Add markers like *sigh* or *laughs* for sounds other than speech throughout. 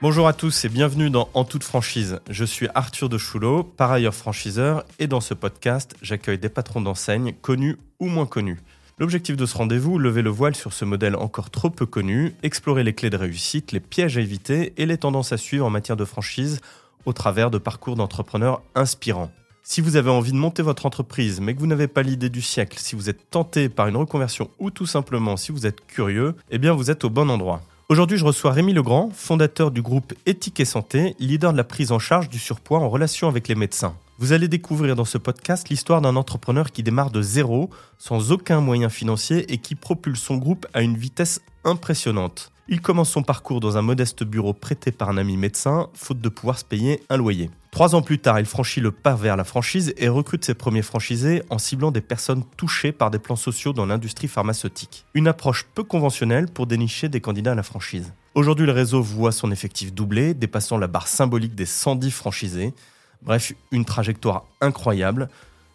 Bonjour à tous et bienvenue dans En toute franchise. Je suis Arthur de Choulot, par ailleurs franchiseur, et dans ce podcast, j'accueille des patrons d'enseignes, connus ou moins connus. L'objectif de ce rendez-vous, lever le voile sur ce modèle encore trop peu connu, explorer les clés de réussite, les pièges à éviter et les tendances à suivre en matière de franchise au travers de parcours d'entrepreneurs inspirants. Si vous avez envie de monter votre entreprise mais que vous n'avez pas l'idée du siècle, si vous êtes tenté par une reconversion ou tout simplement si vous êtes curieux, eh bien vous êtes au bon endroit. Aujourd'hui, je reçois Rémi Legrand, fondateur du groupe Éthique et Santé, leader de la prise en charge du surpoids en relation avec les médecins. Vous allez découvrir dans ce podcast l'histoire d'un entrepreneur qui démarre de zéro, sans aucun moyen financier et qui propulse son groupe à une vitesse impressionnante. Il commence son parcours dans un modeste bureau prêté par un ami médecin, faute de pouvoir se payer un loyer. Trois ans plus tard, il franchit le pas vers la franchise et recrute ses premiers franchisés en ciblant des personnes touchées par des plans sociaux dans l'industrie pharmaceutique. Une approche peu conventionnelle pour dénicher des candidats à la franchise. Aujourd'hui, le réseau voit son effectif doubler, dépassant la barre symbolique des 110 franchisés. Bref, une trajectoire incroyable.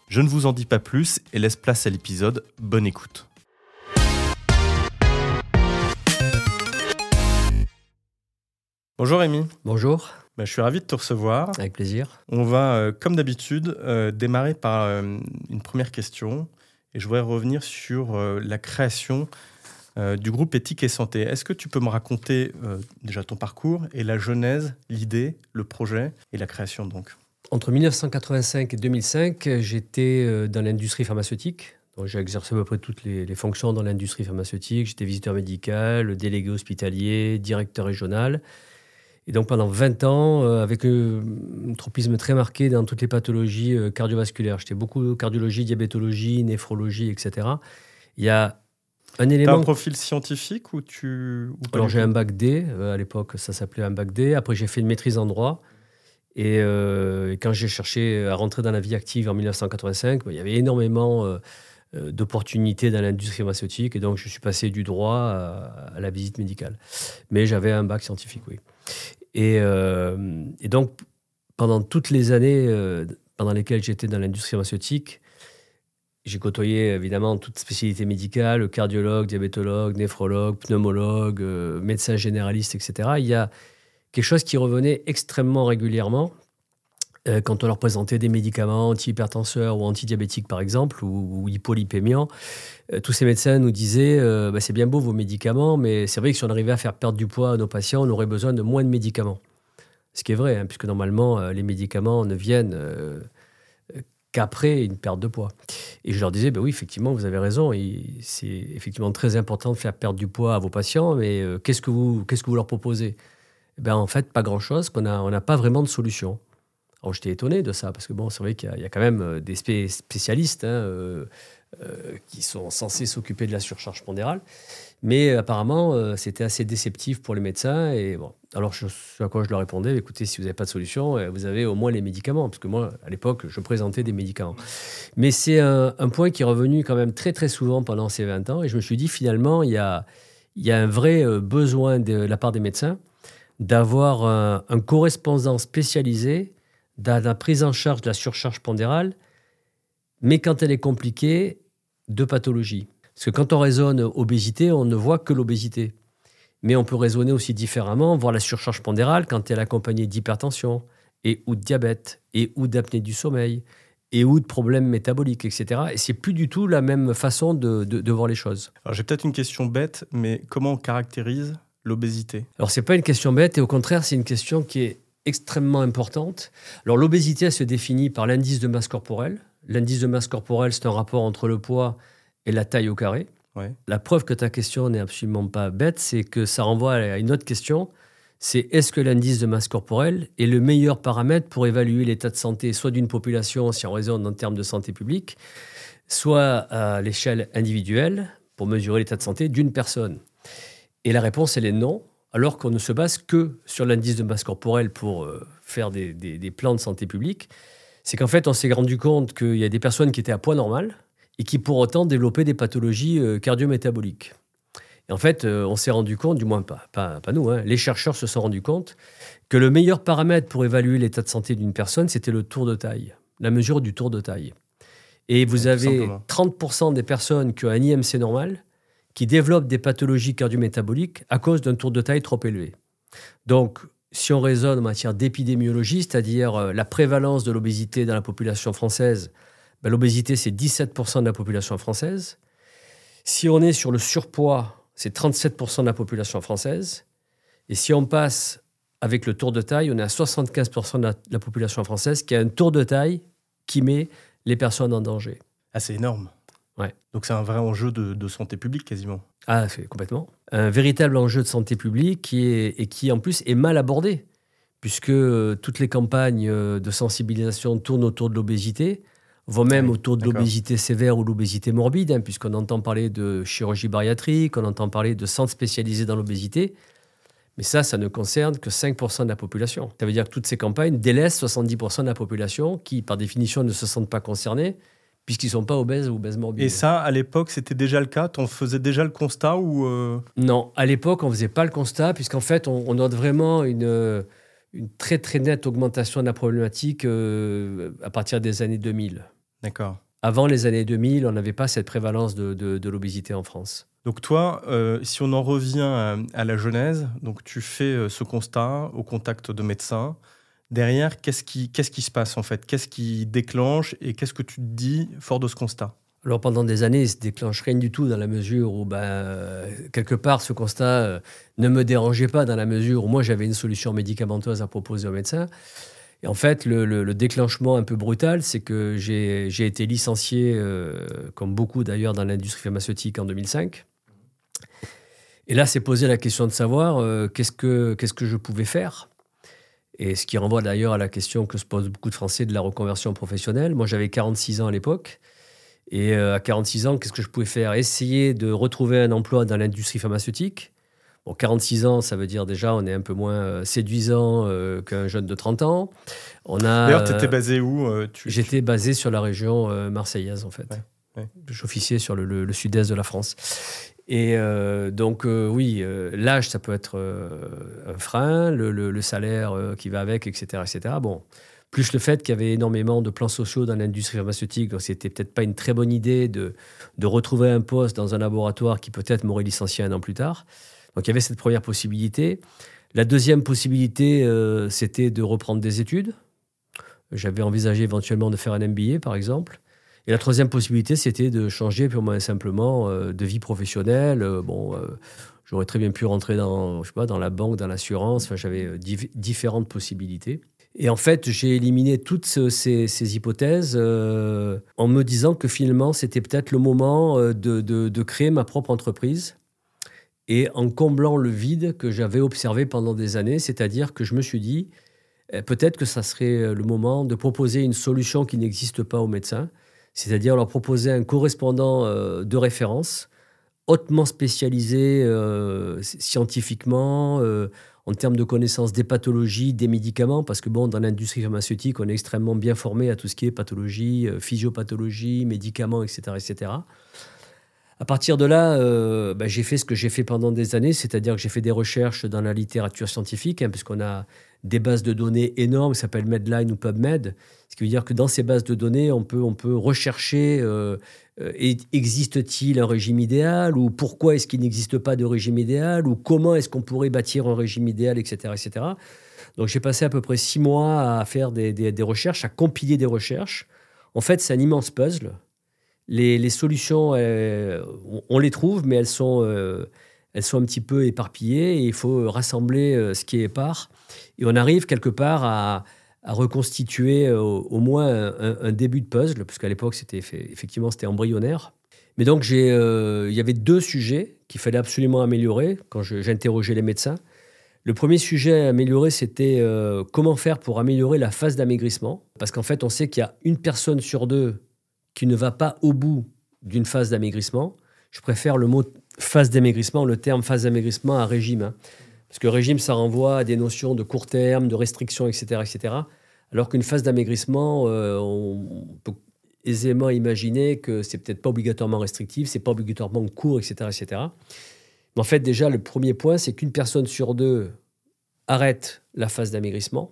Je ne vous en dis pas plus et laisse place à l'épisode. Bonne écoute. Bonjour Rémi. Bonjour. Bah, je suis ravi de te recevoir. Avec plaisir. On va, euh, comme d'habitude, euh, démarrer par euh, une première question. Et je voudrais revenir sur la création du groupe Éthique et Santé. Est-ce que tu peux me raconter déjà ton parcours et la genèse, l'idée, le projet et la création donc? Entre 1985 et 2005, j'étais dans l'industrie pharmaceutique. J'ai exercé à peu près toutes les, les fonctions dans l'industrie pharmaceutique. J'étais visiteur médical, délégué hospitalier, directeur régional. Et donc pendant 20 ans, euh, avec un tropisme très marqué dans toutes les pathologies euh, cardiovasculaires. J'étais beaucoup cardiologie, diabétologie, néphrologie, etc. Il y a un élément. As un profil scientifique ou tu. Alors j'ai un bac D, euh, à l'époque ça s'appelait un bac D. Après j'ai fait une maîtrise en droit. Et, quand j'ai cherché à rentrer dans la vie active en 1985, il y avait énormément d'opportunités dans l'industrie pharmaceutique. Et donc je suis passé du droit à, à la visite médicale. Mais j'avais un bac scientifique, oui. Euh, et, donc, pendant toutes les années euh, pendant lesquelles j'étais dans l'industrie pharmaceutique, j'ai côtoyé évidemment toutes spécialités médicales, cardiologue, diabétologue, néphrologue, pneumologue, euh, médecin généraliste, etc. Il y a quelque chose qui revenait extrêmement régulièrement quand on leur présentait des médicaments anti-hypertenseurs ou anti-diabétiques par exemple, ou, ou hypolipémiants. tous ces médecins nous disaient bah, c'est bien beau vos médicaments, mais c'est vrai que si on arrivait à faire perdre du poids à nos patients, on aurait besoin de moins de médicaments. Ce qui est vrai, hein, puisque normalement, euh, les médicaments ne viennent euh, qu'après une perte de poids. Et je leur disais, ben oui, effectivement, vous avez raison, c'est effectivement très important de faire perdre du poids à vos patients, mais euh, qu'est-ce que vous, leur proposez? Eh ben, En fait, pas grand-chose, qu'on n'a on n'a pas vraiment de solution. Alors j'étais étonné de ça, parce que bon, c'est vrai qu'il y, a quand même des spécialistes hein, qui sont censés s'occuper de la surcharge pondérale. Mais euh, apparemment, euh, c'était assez déceptif pour les médecins. Et bon, alors, ce à quoi je leur répondais, écoutez, si vous n'avez pas de solution, euh, vous avez au moins les médicaments. Parce que moi, à l'époque, je présentais des médicaments. Mais c'est un, point qui est revenu quand même très, très souvent pendant ces 20 ans. Et je me suis dit, finalement, il y a, il y a un vrai besoin de la part des médecins d'avoir un, correspondant spécialisé dans la prise en charge de la surcharge pondérale, mais quand elle est compliquée, de pathologie. Parce que quand on raisonne obésité, on ne voit que l'obésité. Mais on peut raisonner aussi différemment, voir la surcharge pondérale quand elle est accompagnée d'hypertension, et ou de diabète, et ou d'apnée du sommeil, et ou de problèmes métaboliques, etc. Et c'est plus du tout la même façon de, de, voir les choses. Alors j'ai peut-être une question bête, mais comment on caractérise l'obésité? Alors c'est pas une question bête, et au contraire c'est une question qui est extrêmement importante. Alors l'obésité, elle se définit par l'indice de masse corporelle. L'indice de masse corporelle, c'est un rapport entre le poids et la taille au carré. La preuve que ta question n'est absolument pas bête, c'est que ça renvoie à une autre question. C'est est-ce que l'indice de masse corporelle est le meilleur paramètre pour évaluer l'état de santé, soit d'une population, si on raisonne en termes de santé publique, soit à l'échelle individuelle, pour mesurer l'état de santé d'une personne? Et la réponse, elle est non, alors qu'on ne se base que sur l'indice de masse corporelle pour euh, faire des, des plans de santé publique. C'est qu'en fait, on s'est rendu compte qu'il y a des personnes qui étaient à poids normal, et qui pour autant développaient des pathologies euh, cardiométaboliques. Et en fait, euh, on s'est rendu compte, du moins pas, pas, nous, hein, les chercheurs se sont rendus compte que le meilleur paramètre pour évaluer l'état de santé d'une personne, c'était le tour de taille, la mesure du tour de taille. Et vous avez 30% des personnes qui ont un IMC normal qui développent des pathologies cardiométaboliques à cause d'un tour de taille trop élevé. Donc, si on raisonne en matière d'épidémiologie, c'est-à-dire euh, la prévalence de l'obésité dans la population française, ben, l'obésité, c'est 17% de la population française. Si on est sur le surpoids, c'est 37% de la population française. Et si on passe avec le tour de taille, on est à 75% de la, population française qui a un tour de taille qui met les personnes en danger. Ah, c'est énorme. Ouais. Donc c'est un vrai enjeu de, santé publique quasiment. Ah, c'est complètement. Un véritable enjeu de santé publique qui est, et qui en plus est mal abordé, puisque euh, toutes les campagnes euh, de sensibilisation tournent autour de l'obésité, vont même autour de l'obésité sévère ou l'obésité morbide, hein, puisqu'on entend parler de chirurgie bariatrique, on entend parler de centres spécialisés dans l'obésité. Mais ça, ça ne concerne que 5% de la population. Ça veut dire que toutes ces campagnes délaissent 70% de la population qui, par définition, ne se sentent pas concernés puisqu'ils ne sont pas obèses ou obèses morbides. Et ça, à l'époque, c'était déjà le cas? On faisait déjà le constat ou euh? Non, à l'époque, on ne faisait pas le constat, puisqu'en fait, on, note vraiment une, une très très nette augmentation de la problématique euh, à partir des années 2000. D'accord. Avant les années 2000, on n'avait pas cette prévalence de, de, l'obésité en France. Donc toi, euh, si on en revient à, la genèse, donc tu fais ce constat au contact de médecins, derrière, qu'est-ce qui, se passe en fait? Qu'est-ce qui déclenche et qu'est-ce que tu te dis fort de ce constat? Alors pendant des années, il ne se déclenche rien du tout dans la mesure où, ben, quelque part, ce constat euh, ne me dérangeait pas dans la mesure où moi, j'avais une solution médicamenteuse à proposer aux médecins. Et en fait, le, déclenchement un peu brutal, c'est que j'ai, été licencié, euh, comme beaucoup d'ailleurs dans l'industrie pharmaceutique, en 2005. Et là, c'est posé la question de savoir euh, qu'est-ce, que, qu'est-ce que je pouvais faire? Et ce qui renvoie d'ailleurs à la question que se posent beaucoup de Français de la reconversion professionnelle. Moi, j'avais 46 ans à l'époque. Et euh, à 46 ans, qu'est-ce que je pouvais faire? Essayer de retrouver un emploi dans l'industrie pharmaceutique. Bon, 46 ans, ça veut dire déjà on est un peu moins euh, séduisant euh, qu'un jeune de 30 ans. On a. D'ailleurs, tu étais basé où J'étais basé sur la région marseillaise, en fait. J'officiais sur le sud-est de la France. Et euh, donc, euh, oui, euh, l'âge, ça peut être un frein, le, salaire qui va avec, etc., etc. Bon, plus le fait qu'il y avait énormément de plans sociaux dans l'industrie pharmaceutique, donc c'était peut-être pas une très bonne idée de, de, retrouver un poste dans un laboratoire qui peut-être m'aurait licencié un an plus tard. Donc, il y avait cette première possibilité. La deuxième possibilité, c'était de reprendre des études. J'avais envisagé éventuellement de faire un MBA, par exemple. Et la troisième possibilité, c'était de changer purement et simplement euh, de vie professionnelle. Euh, bon, euh, j'aurais très bien pu rentrer dans, je sais pas, dans la banque, dans l'assurance. Enfin, j'avais différentes possibilités. Et en fait, j'ai éliminé toutes ces, hypothèses en me disant que finalement, c'était peut-être le moment de, de, de, créer ma propre entreprise et en comblant le vide que j'avais observé pendant des années. C'est-à-dire que je me suis dit, eh, peut-être que ça serait le moment de proposer une solution qui n'existe pas aux médecins c'est-à-dire leur proposer un correspondant euh, de référence hautement spécialisé euh, scientifiquement, euh, en termes de connaissances des pathologies, des médicaments, parce que bon, dans l'industrie pharmaceutique, on est extrêmement bien formé à tout ce qui est pathologie, physiopathologie, médicaments, etc., etc. À partir de là, bah, j'ai fait ce que j'ai fait pendant des années, c'est-à-dire que j'ai fait des recherches dans la littérature scientifique, hein, puisqu'on a des bases de données énormes qui s'appellent Medline ou PubMed, ce qui veut dire que dans ces bases de données, on peut, on peut rechercher euh, euh, existe-t-il un régime idéal ou pourquoi est-ce qu'il n'existe pas de régime idéal ou comment est-ce qu'on pourrait bâtir un régime idéal, etc. etc. Donc j'ai passé à peu près six mois à faire des, des, recherches, à compiler des recherches. En fait, c'est un immense puzzle. Les, les solutions, euh, on les trouve, mais elles sont, elles sont un petit peu éparpillées et il faut rassembler ce qui est épars et on arrive quelque part à, reconstituer euh, au, moins un, début de puzzle, puisqu'à l'époque, c'était effectivement c'était embryonnaire. Mais donc, euh, il y avait deux sujets qu'il fallait absolument améliorer quand j'interrogeais les médecins. Le premier sujet à améliorer, c'était euh, comment faire pour améliorer la phase d'amaigrissement. Parce qu'en fait, on sait qu'il y a une personne sur deux qui ne va pas au bout d'une phase d'amaigrissement. Je préfère le mot phase d'amaigrissement, le terme phase d'amaigrissement à régime. Hein. Parce que régime, ça renvoie à des notions de court terme, de restriction, etc. etc. alors qu'une phase d'amaigrissement, euh, on peut aisément imaginer que c'est peut-être pas obligatoirement restrictif, c'est pas obligatoirement court, etc. etc. Mais en fait, déjà, le premier point, c'est qu'une personne sur deux arrête la phase d'amaigrissement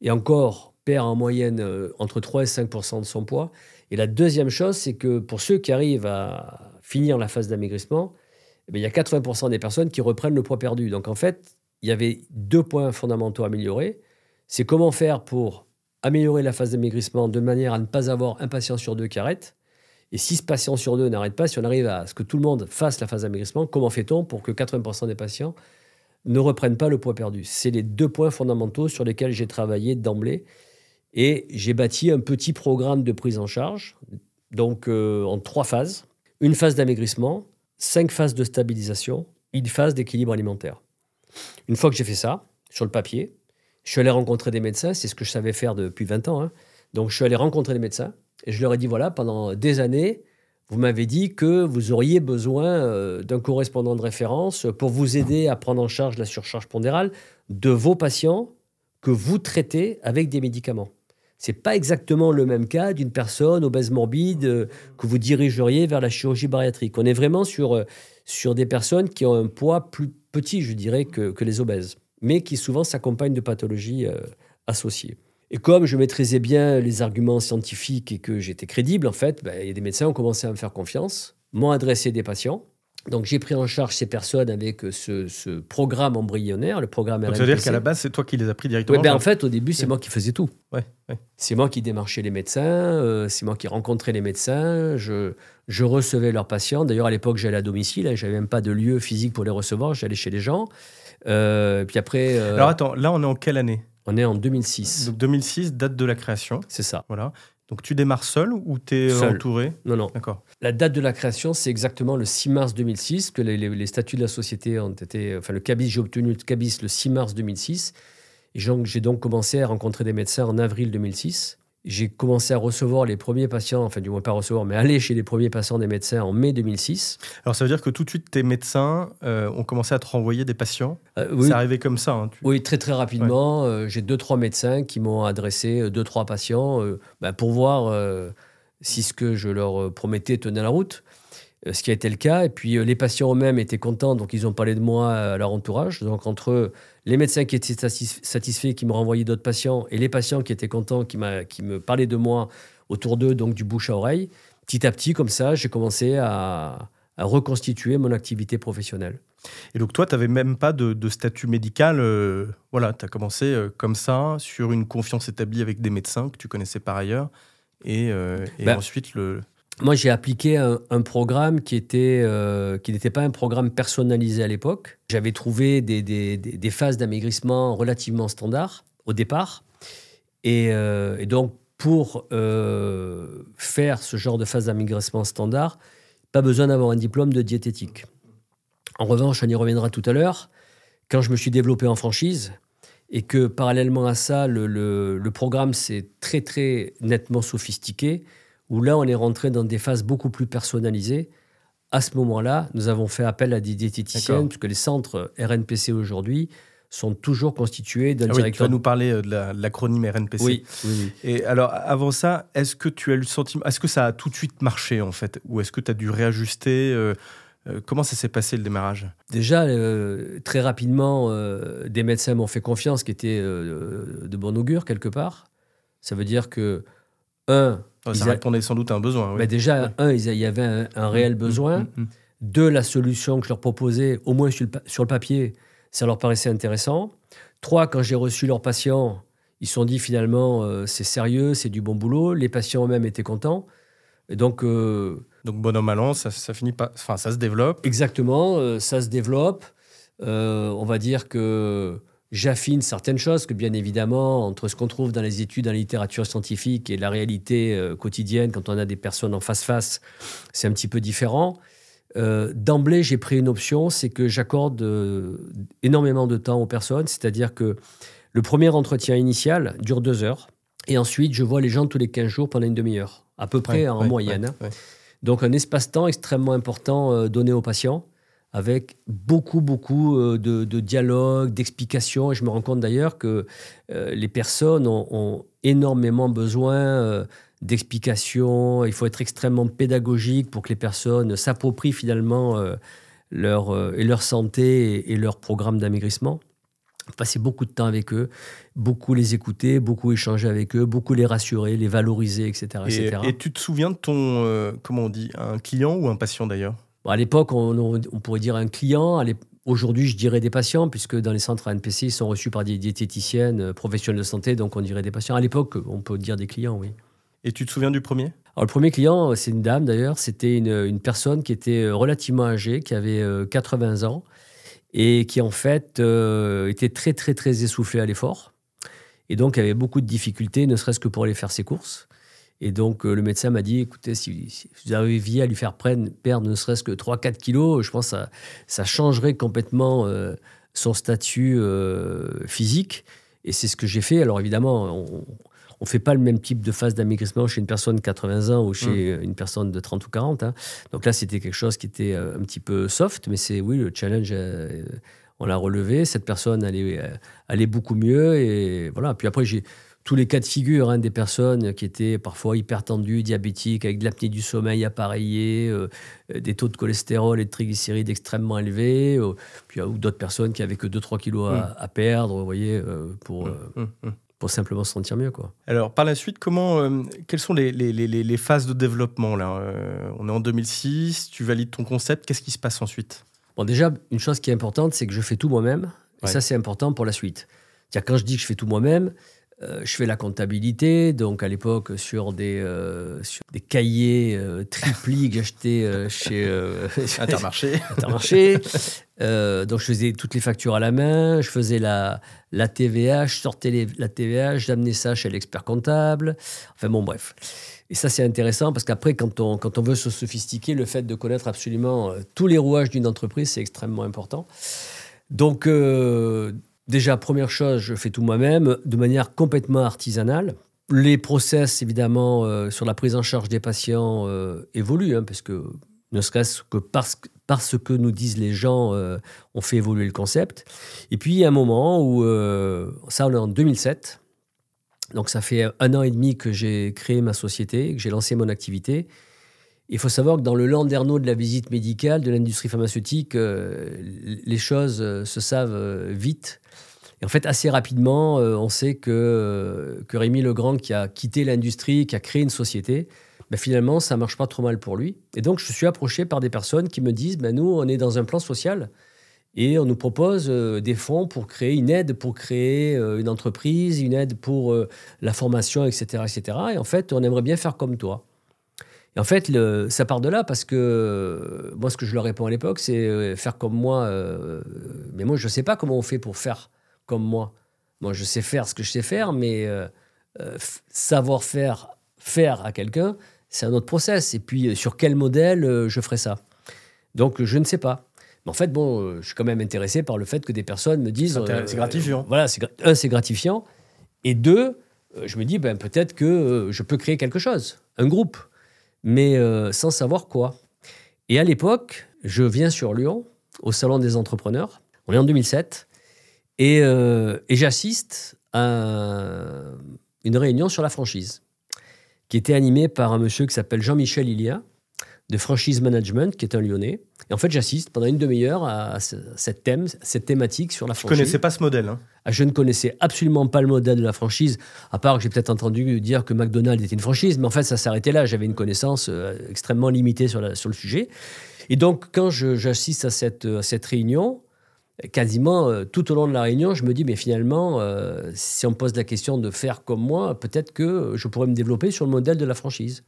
et encore perd en moyenne euh, entre 3 et 5 de son poids. Et la deuxième chose, c'est que pour ceux qui arrivent à finir la phase d'amaigrissement, eh il y a 80% des personnes qui reprennent le poids perdu. Donc en fait, il y avait deux points fondamentaux à améliorer. C'est comment faire pour améliorer la phase d'amaigrissement de manière à ne pas avoir un patient sur deux qui arrête. Et six patients sur deux n'arrêtent pas, si on arrive à ce que tout le monde fasse la phase d'amaigrissement, comment fait-on pour que 80% des patients ne reprennent pas le poids perdu? C'est les deux points fondamentaux sur lesquels j'ai travaillé d'emblée. Et j'ai bâti un petit programme de prise en charge, donc euh, en trois phases. Une phase d'amaigrissement, cinq phases de stabilisation, une phase d'équilibre alimentaire. Une fois que j'ai fait ça, sur le papier, je suis allé rencontrer des médecins, c'est ce que je savais faire depuis 20 ans. Hein. Donc je suis allé rencontrer des médecins et je leur ai dit, voilà, pendant des années, vous m'avez dit que vous auriez besoin euh, d'un correspondant de référence pour vous aider à prendre en charge la surcharge pondérale de vos patients que vous traitez avec des médicaments. C'est pas exactement le même cas d'une personne obèse morbide euh, que vous dirigeriez vers la chirurgie bariatrique. On est vraiment sur, euh, sur des personnes qui ont un poids plus petit, je dirais, que, que les obèses, mais qui souvent s'accompagnent de pathologies associées. Et comme je maîtrisais bien les arguments scientifiques et que j'étais crédible, en fait, ben, des médecins ont commencé à me faire confiance, m'ont adressé des patients. Donc j'ai pris en charge ces personnes avec ce, programme embryonnaire, le programme Donc, C'est-à-dire qu'à la base, c'est toi qui les as pris directement ben, En fait, au début, c'est moi qui faisais tout. Ouais, C'est moi qui démarchais les médecins, euh, c'est moi qui rencontrais les médecins, je, je recevais leurs patients. D'ailleurs, à l'époque, j'allais à domicile, hein, je n'avais même pas de lieu physique pour les recevoir, j'allais chez les gens. Euh, puis après... Euh, Alors attends, là, on est en quelle année? on est en 2006. Donc 2006, date de la création. C'est ça. Voilà. Donc tu démarres seul ou tu es entouré? Non, non. D'accord. La date de la création, c'est exactement le 6 mars 2006 que les, statuts de la société ont été. Enfin, le CABIS, j'ai obtenu le CABIS le 6 mars 2006. Et j'ai donc commencé à rencontrer des médecins en avril 2006 j'ai commencé à recevoir les premiers patients, enfin du moins pas recevoir, mais aller chez les premiers patients des médecins en mai 2006. Alors ça veut dire que tout de suite tes médecins euh, ont commencé à te renvoyer des patients? Euh, oui. C'est arrivé comme ça hein, Oui, très très rapidement. Euh, j'ai deux, trois médecins qui m'ont adressé deux, trois patients ben, pour voir si ce que je leur promettais tenait la route. Euh, ce qui a été le cas. Et puis euh, les patients eux-mêmes étaient contents, donc ils ont parlé de moi à leur entourage. Donc entre les médecins qui étaient satisfaits, qui me renvoyaient d'autres patients, et les patients qui étaient contents, qui, qui me parlaient de moi autour d'eux, donc du bouche à oreille, petit à petit, comme ça, j'ai commencé à, reconstituer mon activité professionnelle. Et donc toi, tu n'avais même pas de, statut médical. euh, voilà, tu as commencé euh, comme ça, sur une confiance établie avec des médecins que tu connaissais par ailleurs. Et, et ben, ensuite, le, moi, j'ai appliqué un, programme euh, qui n'était pas un programme personnalisé à l'époque. J'avais trouvé des, phases d'amaigrissement relativement standards au départ. Et, euh, donc, pour euh, faire ce genre de phase d'amaigrissement standard, pas besoin d'avoir un diplôme de diététique. En revanche, on y reviendra tout à l'heure, quand je me suis développé en franchise et que parallèlement à ça, le, le programme s'est très très nettement sophistiqué, où là, on est rentré dans des phases beaucoup plus personnalisées. À ce moment-là, nous avons fait appel à des diététiciennes, puisque les centres RNPC aujourd'hui sont toujours constitués d'un ah directeur. tu vas nous parler euh, de l'acronyme RNPC. Oui, Et alors, avant ça, est-ce que tu as eu le sentiment, est-ce que ça a tout de suite marché en fait, ou est-ce que tu as dû réajuster euh, euh, Comment ça s'est passé le démarrage? Déjà, très rapidement, des médecins m'ont fait confiance, qui était de bon augure quelque part. Ça veut dire que un, ça répondait sans doute à un besoin. Mais déjà, un, il y avait un, réel mm, besoin. Mm, mm, Deux, la solution que je leur proposais, au moins sur le, papier, ça leur paraissait intéressant. Trois, quand j'ai reçu leurs patients, ils se sont dit finalement, euh, c'est sérieux, c'est du bon boulot. Les patients eux-mêmes étaient contents. Et donc, euh, donc bonhomme à ça, ça finit pas, enfin, ça se développe. Exactement, euh, ça se développe. on va dire que J'affine certaines choses que, bien évidemment, entre ce qu'on trouve dans les études, dans la littérature scientifique et la réalité euh, quotidienne, quand on a des personnes en face-face, c'est un petit peu différent. Euh, d'emblée, j'ai pris une option, c'est que j'accorde euh, énormément de temps aux personnes, c'est-à-dire que le premier entretien initial dure deux heures, et ensuite, je vois les gens tous les 15 jours pendant une demi-heure, à peu près en moyenne. Hein. Donc, un espace-temps extrêmement important donné aux patients avec beaucoup, beaucoup euh, de, de dialogue, d'explications. Et je me rends compte d'ailleurs que euh, les personnes ont, énormément besoin euh, d'explications. Il faut être extrêmement pédagogique pour que les personnes s'approprient finalement leur, et leur santé et, leur programme d'amaigrissement. Passer beaucoup de temps avec eux, beaucoup les écouter, beaucoup échanger avec eux, beaucoup les rassurer, les valoriser, etc. Et, et tu te souviens de ton, comment on dit, un client ou un patient d'ailleurs? À l'époque, on, pourrait dire un client. Aujourd'hui, je dirais des patients, puisque dans les centres ANPC, ils sont reçus par des diététiciennes, euh, professionnels de santé, donc on dirait des patients. À l'époque, on peut dire des clients, oui. Et tu te souviens du premier? Alors, le premier client, c'est une dame d'ailleurs, c'était une, une, personne qui était euh, relativement âgée, qui avait 80 ans, et qui en fait était très très très essoufflée à l'effort, et donc avait beaucoup de difficultés, ne serait-ce que pour aller faire ses courses. Et donc, euh, le médecin m'a dit écoutez, si, vous arriviez à lui faire prendre, perdre ne serait-ce que 3-4 kilos, je pense que ça, ça changerait complètement euh, son statut euh, physique. Et c'est ce que j'ai fait. Alors, évidemment, on ne fait pas le même type de phase d'amaigrissement chez une personne de 80 ans ou chez mmh. une personne de 30 ou 40. Hein. Donc là, c'était quelque chose qui était un petit peu soft, mais c'est, oui, le challenge on l'a relevé. Cette personne allait, allait beaucoup mieux. Et voilà. Puis après, j'ai tous les cas de figure hein, des personnes qui étaient parfois hypertendues, diabétiques, avec de l'apnée du sommeil appareillée, euh, des taux de cholestérol et de triglycérides extrêmement élevés, euh, puis ou d'autres personnes qui avaient que 2-3 kilos à, mmh. perdre, vous voyez, euh, pour, mmh, mmh, pour simplement se sentir mieux. Quoi. Alors, par la suite, comment, quelles sont les, les, les, phases de développement là On est en 2006, tu valides ton concept, qu'est-ce qui se passe ensuite? Bon, déjà, une chose qui est importante, c'est que je fais tout moi-même, et ça, c'est important pour la suite. Quand je dis que je fais tout moi-même, euh, je fais la comptabilité, donc à l'époque sur des, euh, sur des cahiers euh, triplis que j'achetais chez Intermarché. *laughs* Intermarché. donc je faisais toutes les factures à la main, je faisais la, la TVA, je sortais la TVA, j'amenais ça chez l'expert comptable. Enfin bon, bref. Et ça, c'est intéressant parce qu'après, quand on, quand on veut se sophistiquer, le fait de connaître absolument tous les rouages d'une entreprise, c'est extrêmement important. Donc, Déjà, première chose, je fais tout moi-même de manière complètement artisanale. Les process, évidemment, euh, sur la prise en charge des patients euh, évoluent, hein, parce que ne serait-ce que parce, que nous disent les gens, euh, on fait évoluer le concept. Et puis, il y a un moment où, ça, on est en 2007, donc ça fait un an et demi que j'ai créé ma société, que j'ai lancé mon activité. Il faut savoir que dans le landerneau de la visite médicale, de l'industrie pharmaceutique, les choses se savent vite. Et en fait, assez rapidement, euh, on sait que, euh, que Rémi Legrand, qui a quitté l'industrie, qui a créé une société, ben finalement, ça marche pas trop mal pour lui. Et donc, je suis approché par des personnes qui me disent ben, nous, on est dans un plan social et on nous propose euh, des fonds pour créer une aide, pour créer une entreprise, une aide pour la formation, etc., etc. Et en fait, on aimerait bien faire comme toi. Et en fait, le, ça part de là parce que moi, ce que je leur réponds à l'époque, c'est faire comme moi. mais moi, je ne sais pas comment on fait pour faire comme moi. Moi, je sais faire ce que je sais faire, mais euh, euh, savoir faire, faire à quelqu'un, c'est un autre process. Et puis, euh, sur quel modèle je ferai ça Donc, je ne sais pas. Mais en fait, bon, je suis quand même intéressé par le fait que des personnes me disent. C'est gratifiant. voilà, un, c'est gratifiant. Et deux, je me dis, ben, peut-être que je peux créer quelque chose, un groupe, mais sans savoir quoi. Et à l'époque, je viens sur Lyon, au Salon des entrepreneurs. On est en 2007. Euh, et, j'assiste à une réunion sur la franchise, qui était animée par un monsieur qui s'appelle Jean-Michel Ilia, de Franchise Management, qui est un Lyonnais. Et en fait, j'assiste pendant une demi-heure à cette, thème, cette thématique sur la franchise. Je ne connaissais pas ce modèle. Hein? Ah, je ne connaissais absolument pas le modèle de la franchise, à part que j'ai peut-être entendu dire que McDonald's était une franchise, mais en fait, ça s'arrêtait là. J'avais une connaissance euh, extrêmement limitée sur, sur le sujet. Et donc, quand j'assiste à cette, à cette réunion, quasiment euh, tout au long de la réunion, je me dis, mais finalement, euh, si on me pose la question de faire comme moi, peut-être que je pourrais me développer sur le modèle de la franchise.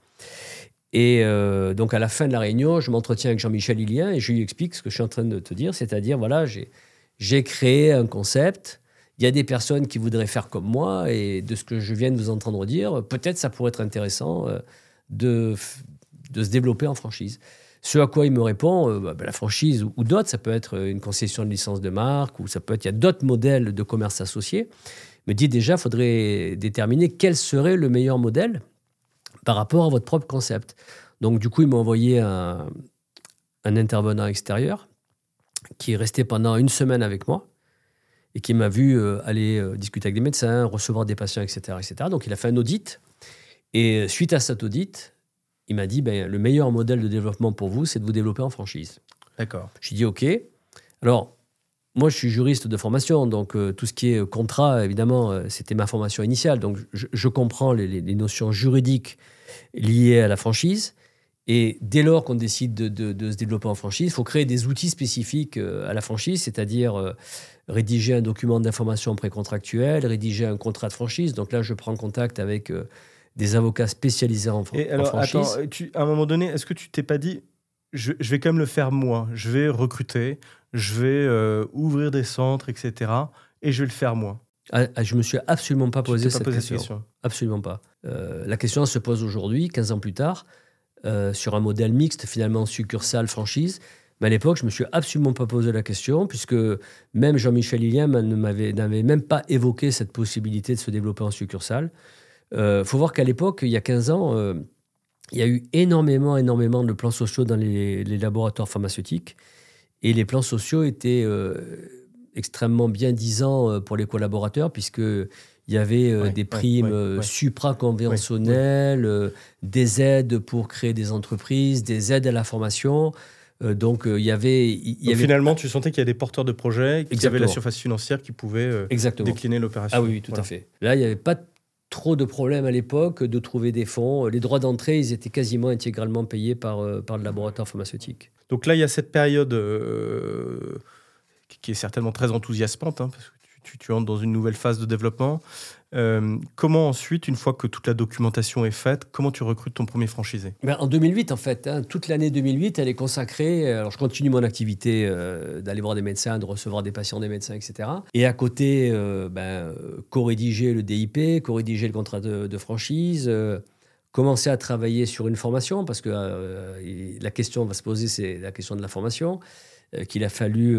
Et euh, donc, à la fin de la réunion, je m'entretiens avec Jean-Michel Hilien et je lui explique ce que je suis en train de te dire, c'est-à-dire, voilà, j'ai créé un concept, il y a des personnes qui voudraient faire comme moi, et de ce que je viens de vous entendre dire, peut-être ça pourrait être intéressant de, de se développer en franchise. Ce à quoi il me répond, euh, bah, bah, la franchise ou, d'autres, ça peut être une concession de licence de marque, ou ça peut être, il y a d'autres modèles de commerce associés. Me dit déjà, il faudrait déterminer quel serait le meilleur modèle par rapport à votre propre concept. Donc, du coup, il m'a envoyé un, intervenant extérieur qui est resté pendant une semaine avec moi et qui m'a vu euh, aller euh, discuter avec des médecins, recevoir des patients, etc., etc. Donc, il a fait un audit. Et suite à cet audit, il m'a dit ben, le meilleur modèle de développement pour vous, c'est de vous développer en franchise. D'accord. J'ai dit OK. Alors, moi, je suis juriste de formation, donc euh, tout ce qui est contrat, évidemment, euh, c'était ma formation initiale. Donc, je, comprends les, notions juridiques liées à la franchise. Et dès lors qu'on décide de, se développer en franchise, il faut créer des outils spécifiques euh, à la franchise, c'est-à-dire euh, rédiger un document d'information précontractuelle, rédiger un contrat de franchise. Donc là, je prends contact avec euh, des avocats spécialisés en, Et alors, Attends, à un moment donné, est-ce que tu t'es pas dit, je, vais quand même le faire moi, je vais recruter, je vais ouvrir des centres, etc. Et je vais le faire moi ah, ah, je me suis absolument pas posé, cette, question. Absolument pas. la question se pose aujourd'hui, 15 ans plus tard. Euh, sur un modèle mixte, finalement, succursale, franchise. Mais à l'époque, je ne me suis absolument pas posé la question, puisque même Jean-Michel Hilien n'avait même pas évoqué cette possibilité de se développer en succursale. Il euh, faut voir qu'à l'époque, il y a 15 ans, euh, il y a eu énormément, énormément de plans sociaux dans les, laboratoires pharmaceutiques. Et les plans sociaux étaient extrêmement bien disants pour les collaborateurs, puisque il y avait euh, des primes euh, supra-conventionnelles, euh, des aides pour créer des entreprises, des aides à la formation. donc il y avait. Il y avait... Finalement, tu sentais qu'il y a des porteurs de projets, qui avaient la surface financière qui pouvaient décliner l'opération. Ah oui, tout à fait. Là, il n'y avait pas trop de problèmes à l'époque de trouver des fonds. Les droits d'entrée, ils étaient quasiment intégralement payés par, par le laboratoire pharmaceutique. Donc là, il y a cette période qui est certainement très enthousiasmante, hein, parce que tu, entres dans une nouvelle phase de développement. Euh, comment ensuite, une fois que toute la documentation est faite, comment tu recrutes ton premier franchisé? Ben, En 2008, en fait. Hein, toute l'année 2008, elle est consacrée. Alors, je continue mon activité euh, d'aller voir des médecins, de recevoir des patients des médecins, etc. Et à côté, euh, ben, co-rédiger le DIP, co-rédiger le contrat de, franchise, commencer à travailler sur une formation, parce que la question va se poser, c'est la question de la formation, qu'il a fallu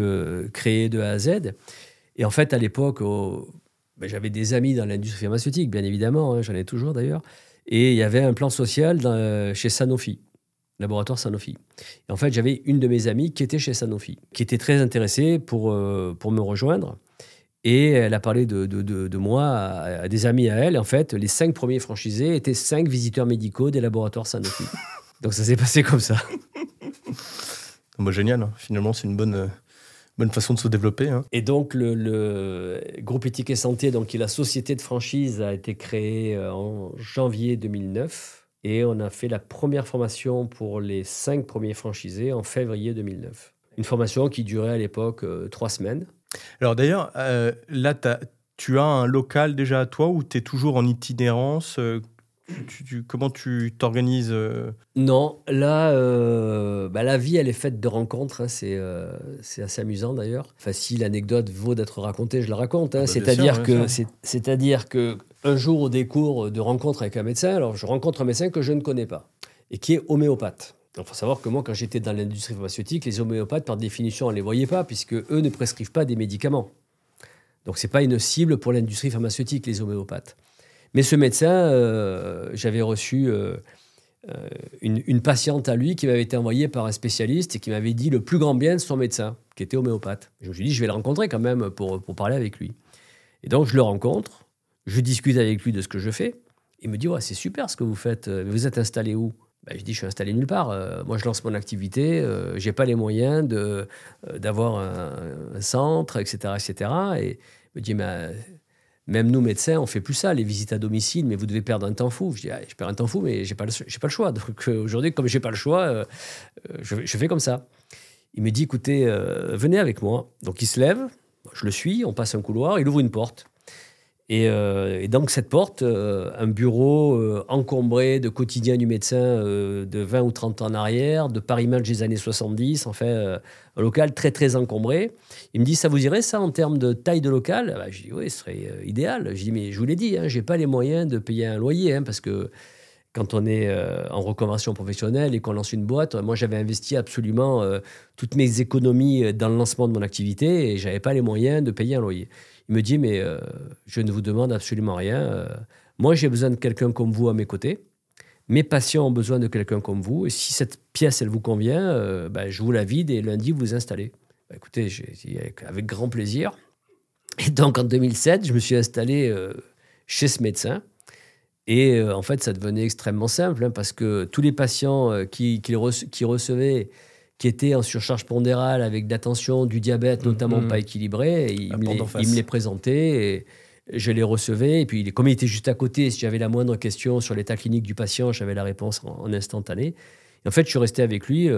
créer de A à Z. Et en fait, à l'époque, ben, j'avais des amis dans l'industrie pharmaceutique, bien évidemment, hein, j'en ai toujours d'ailleurs. Et il y avait un plan social chez Sanofi, laboratoire Sanofi. Et en fait, j'avais une de mes amies qui était chez Sanofi, qui était très intéressée pour, euh, pour me rejoindre. Et elle a parlé de, de, de, moi à, des amis à elle. En fait, les cinq premiers franchisés étaient cinq visiteurs médicaux des laboratoires Sanofi. *laughs* Donc ça s'est passé comme ça. Bah, génial, hein. finalement, c'est une bonne, euh, bonne façon de se développer. Hein. Et donc, le, groupe Éthique et Santé, donc, qui est la société de franchise, a été créé euh, en janvier 2009. Et on a fait la première formation pour les cinq premiers franchisés en février 2009. Une formation qui durait à l'époque euh, trois semaines. Alors d'ailleurs, euh, là, tu as un local déjà à toi ou tu es toujours en itinérance comment tu t'organises euh Non, là, euh, bah, la vie, elle est faite de rencontres. Hein, euh, c'est assez amusant d'ailleurs. Enfin, si l'anecdote vaut d'être racontée, je la raconte. Hein. Ah bah, c'est-à-dire que, c'est-à-dire que un jour, au décours de rencontre avec un médecin, alors je rencontre un médecin que je ne connais pas et qui est homéopathe. Il faut savoir que moi, quand j'étais dans l'industrie pharmaceutique, les homéopathes, par définition, on ne les voyait pas, puisque eux ne prescrivent pas des médicaments. Donc, ce n'est pas une cible pour l'industrie pharmaceutique, les homéopathes. Mais ce médecin, euh, j'avais reçu euh, euh, une, patiente à lui qui m'avait été envoyée par un spécialiste et qui m'avait dit le plus grand bien de son médecin, qui était homéopathe. je me suis dit, je vais le rencontrer quand même pour, pour parler avec lui. Et donc, je le rencontre, je discute avec lui de ce que je fais. Il me dit, ouais, c'est super ce que vous faites. Vous êtes installé où? Ben, je dis, je suis installé nulle part. moi, je lance mon activité. je n'ai pas les moyens d'avoir un, un, centre, etc., etc. Et il me dit, mais même nous, médecins, on fait plus ça, les visites à domicile, mais vous devez perdre un temps fou. Je dis, ah, je perds un temps fou, mais je n'ai pas, le, pas le choix. Donc euh, aujourd'hui, comme je n'ai pas le choix, euh, euh, je, fais comme ça. Il me dit, écoutez, venez avec moi. Donc il se lève, je le suis, on passe un couloir, il ouvre une porte. Et, et donc cette porte, un bureau encombré de quotidien du médecin de 20 ou 30 ans en arrière, de Paris Match des années 70, en fait, un local très très encombré. Il me dit, ça vous irait ça en termes de taille de local? Bah, Je dis, oui, ce serait euh, idéal. Je dis, mais je vous l'ai dit, hein, je n'ai pas les moyens de payer un loyer, hein, parce que quand on est euh, en reconversion professionnelle et qu'on lance une boîte, moi j'avais investi absolument euh, toutes mes économies dans le lancement de mon activité et j'avais pas les moyens de payer un loyer. Il me dit, mais je ne vous demande absolument rien. moi j'ai besoin de quelqu'un comme vous à mes côtés. Mes patients ont besoin de quelqu'un comme vous. Et si cette pièce, elle vous convient, bah, je vous la vide et lundi, vous vous installez. Bah, écoutez, avec, grand plaisir. Et donc en 2007, je me suis installé euh, chez ce médecin. Et euh, en fait, ça devenait extrêmement simple hein, parce que tous les patients euh, qui, qui, recevaient, qui étaient en surcharge pondérale avec d'attention, du diabète notamment mm-hmm. pas équilibré, ils me, les, me, les, présentaient et je les recevais. Et puis, comme il était juste à côté, si j'avais la moindre question sur l'état clinique du patient, j'avais la réponse en, en instantané. Et en fait, je suis resté avec lui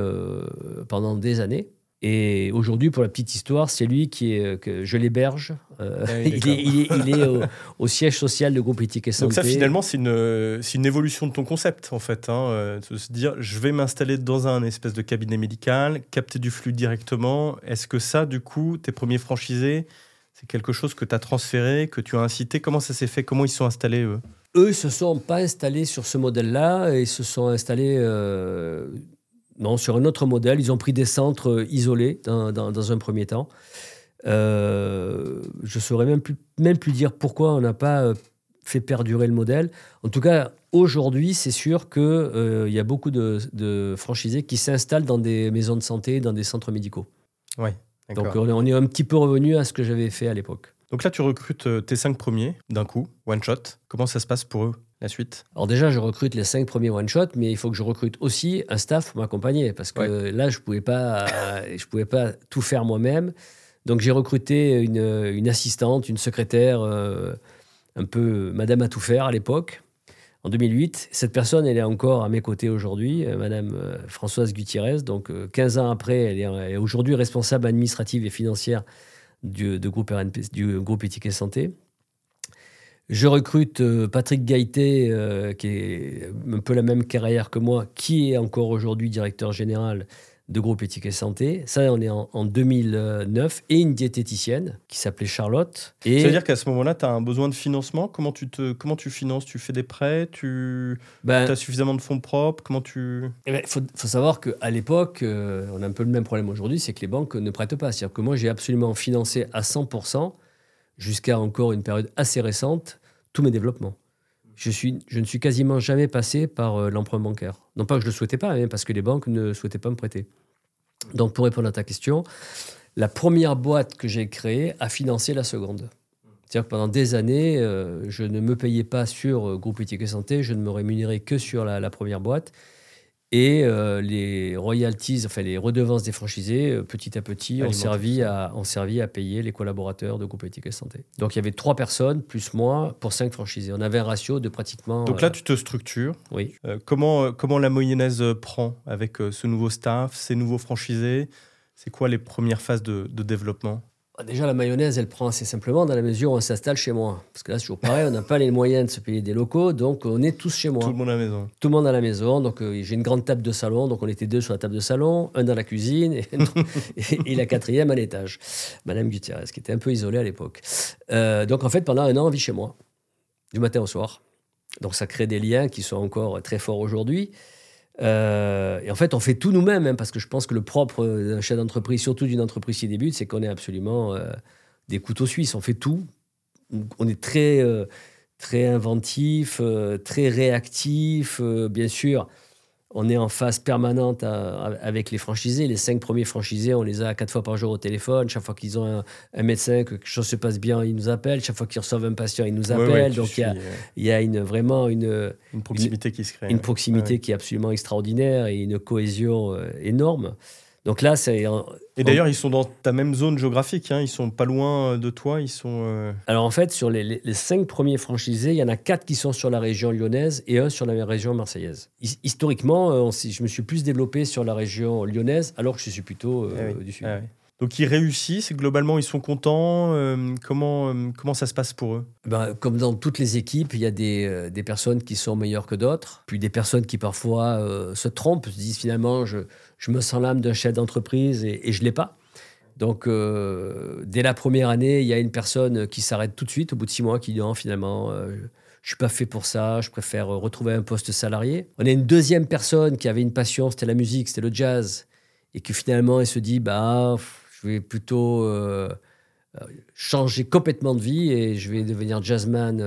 pendant des années. Et aujourd'hui, pour la petite histoire, c'est lui qui est, que je l'héberge. Euh, ah *laughs* il, est, *laughs* au, siège social de groupe éthique et santé. Donc ça, finalement, c'est une, une évolution de ton concept, en fait. Hein, euh, de se dire, je vais m'installer dans un espèce de cabinet médical, capter du flux directement. Est-ce que ça, du coup, tes premiers franchisés, c'est quelque chose que tu as transféré, que tu as incité? Comment ça s'est fait? Comment ils se sont installés, eux? Eux ne se sont pas installés sur ce modèle-là. Ils se sont installés... Euh, non, sur un autre modèle. Ils ont pris des centres euh, isolés dans, un premier temps. Euh, je ne saurais même plus, même plus dire pourquoi on n'a pas euh, fait perdurer le modèle. En tout cas, aujourd'hui, c'est sûr qu'il y a beaucoup de, franchisés qui s'installent dans des maisons de santé, dans des centres médicaux. Ouais, Donc on est, un petit peu revenu à ce que j'avais fait à l'époque. Donc là, tu recrutes tes cinq premiers d'un coup, one shot. Comment ça se passe pour eux? La suite Alors déjà, je recrute les cinq premiers one-shot, mais il faut que je recrute aussi un staff pour m'accompagner, parce que là, je ne pouvais, pas, *laughs* je pouvais pas tout faire moi-même. Donc j'ai recruté une, une, assistante, une secrétaire, euh, un peu Madame à tout faire à l'époque, en 2008. Cette personne, elle est encore à mes côtés aujourd'hui, euh, Madame euh, Françoise Gutiérrez. Donc 15 ans après, elle est, aujourd'hui responsable administrative et financière du, de groupe du groupe Éthique et Santé. Je recrute euh, Patrick Gaïté, euh, qui est un peu la même carrière que moi, qui est encore aujourd'hui directeur général de groupe Éthique et Santé. Ça, on est en, 2009. Et une diététicienne qui s'appelait Charlotte. Et... Ça veut dire qu'à ce moment-là, tu as un besoin de financement comment tu, te, comment tu finances? Tu fais des prêts? Tu ben, as suffisamment de fonds propres? Comment tu... Il eh ben, faut, savoir qu'à l'époque, euh, on a un peu le même problème aujourd'hui, c'est que les banques ne prêtent pas. C'est-à-dire que moi, j'ai absolument financé à 100% jusqu'à encore une période assez récente, tous mes développements. Je, suis, je ne suis quasiment jamais passé par euh, l'emprunt bancaire. Non pas que je ne le souhaitais pas, mais parce que les banques ne souhaitaient pas me prêter. Donc pour répondre à ta question, la première boîte que j'ai créée a financé la seconde. C'est-à-dire que pendant des années, euh, je ne me payais pas sur euh, Groupe Éthique et Santé, je ne me rémunérais que sur la première boîte. Et euh, les royalties, enfin les redevances des franchisés, euh, petit à petit, ont servi à, ont servi à payer les collaborateurs de Groupe Éthique et Santé. Donc il y avait trois personnes, plus moi, pour cinq franchisés. On avait un ratio de pratiquement. Donc là, euh, tu te structures. Oui. comment, comment la moyennaise prend avec ce nouveau staff, ces nouveaux franchisés? C'est quoi les premières phases de, de développement? Déjà, la mayonnaise, elle prend assez simplement dans la mesure où on s'installe chez moi. Parce que là, c'est toujours pareil, on n'a pas les moyens de se payer des locaux, donc on est tous chez moi. Tout le monde à la maison. Tout le monde à la maison. Donc euh, j'ai une grande table de salon, donc on était deux sur la table de salon, un dans la cuisine et, *laughs* la quatrième à l'étage. Madame Gutiérrez, qui était un peu isolée à l'époque. Euh, donc en fait, pendant un an, on vit chez moi, du matin au soir. Donc ça crée des liens qui sont encore très forts aujourd'hui. Euh, et en fait, on fait tout nous-mêmes, hein, parce que je pense que le propre d'un chef d'entreprise, surtout d'une entreprise qui débute, c'est qu'on est absolument euh, des couteaux suisses. On fait tout. On est très, euh, très inventif, très réactif. bien sûr, on est en phase permanente avec les franchisés. Les cinq premiers franchisés, on les a quatre fois par jour au téléphone. Chaque fois qu'ils ont un, médecin, que quelque chose se passe bien, ils nous appellent. Chaque fois qu'ils reçoivent un patient, ils nous appellent. Donc il y, a, une, vraiment une, une proximité qui se crée. Une proximité qui est absolument extraordinaire et une cohésion euh, énorme. Donc là, c'est. Et d'ailleurs, ils sont dans ta même zone géographique. Hein. Ils sont pas loin de toi. Ils sont. Euh, Alors en fait, sur les, cinq premiers franchisés, il y en a quatre qui sont sur la région lyonnaise et un sur la région marseillaise. Historiquement, euh, je me suis plus développé sur la région lyonnaise, alors que je suis plutôt euh, ah du sud. Ah Donc ils réussissent, globalement ils sont contents. comment, comment ça se passe pour eux? Ben, Comme dans toutes les équipes, il y a des, des personnes qui sont meilleures que d'autres, puis des personnes qui parfois se trompent, se disent finalement je, je me sens l'âme d'un chef d'entreprise et, je ne l'ai pas. Donc, euh, dès la première année, il y a une personne qui s'arrête tout de suite, au bout de six mois, qui dit non, finalement, euh, je suis pas fait pour ça, je préfère retrouver un poste salarié. On a une deuxième personne qui avait une passion, c'était la musique, c'était le jazz, et qui finalement, elle se dit, bah, je vais plutôt euh, changer complètement de vie et je vais devenir jazzman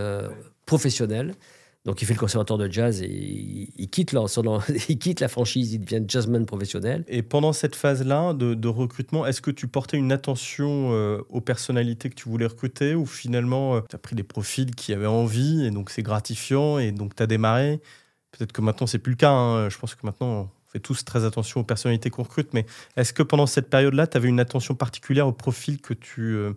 professionnel. Donc il fait le conservatoire de jazz et *laughs* il, quitte, la, franchise, il devient jazzman professionnel. Et pendant cette phase-là de, recrutement, est-ce que tu portais une attention euh, aux personnalités que tu voulais recruter ou finalement euh, tu as pris des profils qui avaient envie et donc c'est gratifiant et donc tu as démarré? Peut-être que maintenant c'est plus le cas, hein. je pense que maintenant on fait tous très attention aux personnalités qu'on recrute, mais est-ce que pendant cette période-là, tu avais une attention particulière aux profils que tu, euh,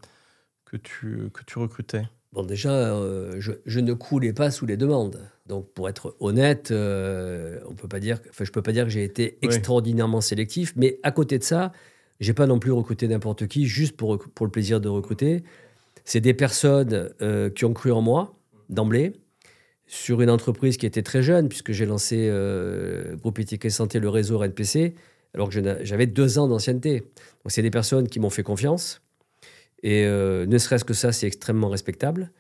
que tu, que tu recrutais? Bon, déjà, euh, je, ne coulais pas sous les demandes. Donc, pour être honnête, euh, on peut pas dire, enfin, je ne peux pas dire que j'ai été extraordinairement sélectif, mais à côté de ça, j'ai pas non plus recruté n'importe qui juste pour, pour le plaisir de recruter. C'est des personnes euh, qui ont cru en moi d'emblée sur une entreprise qui était très jeune, puisque j'ai lancé Groupe Éthique Santé, le réseau RNPC, alors que j'avais deux ans d'ancienneté. Donc, c'est des personnes qui m'ont fait confiance. Et euh, ne serait-ce que ça, c'est extrêmement respectable.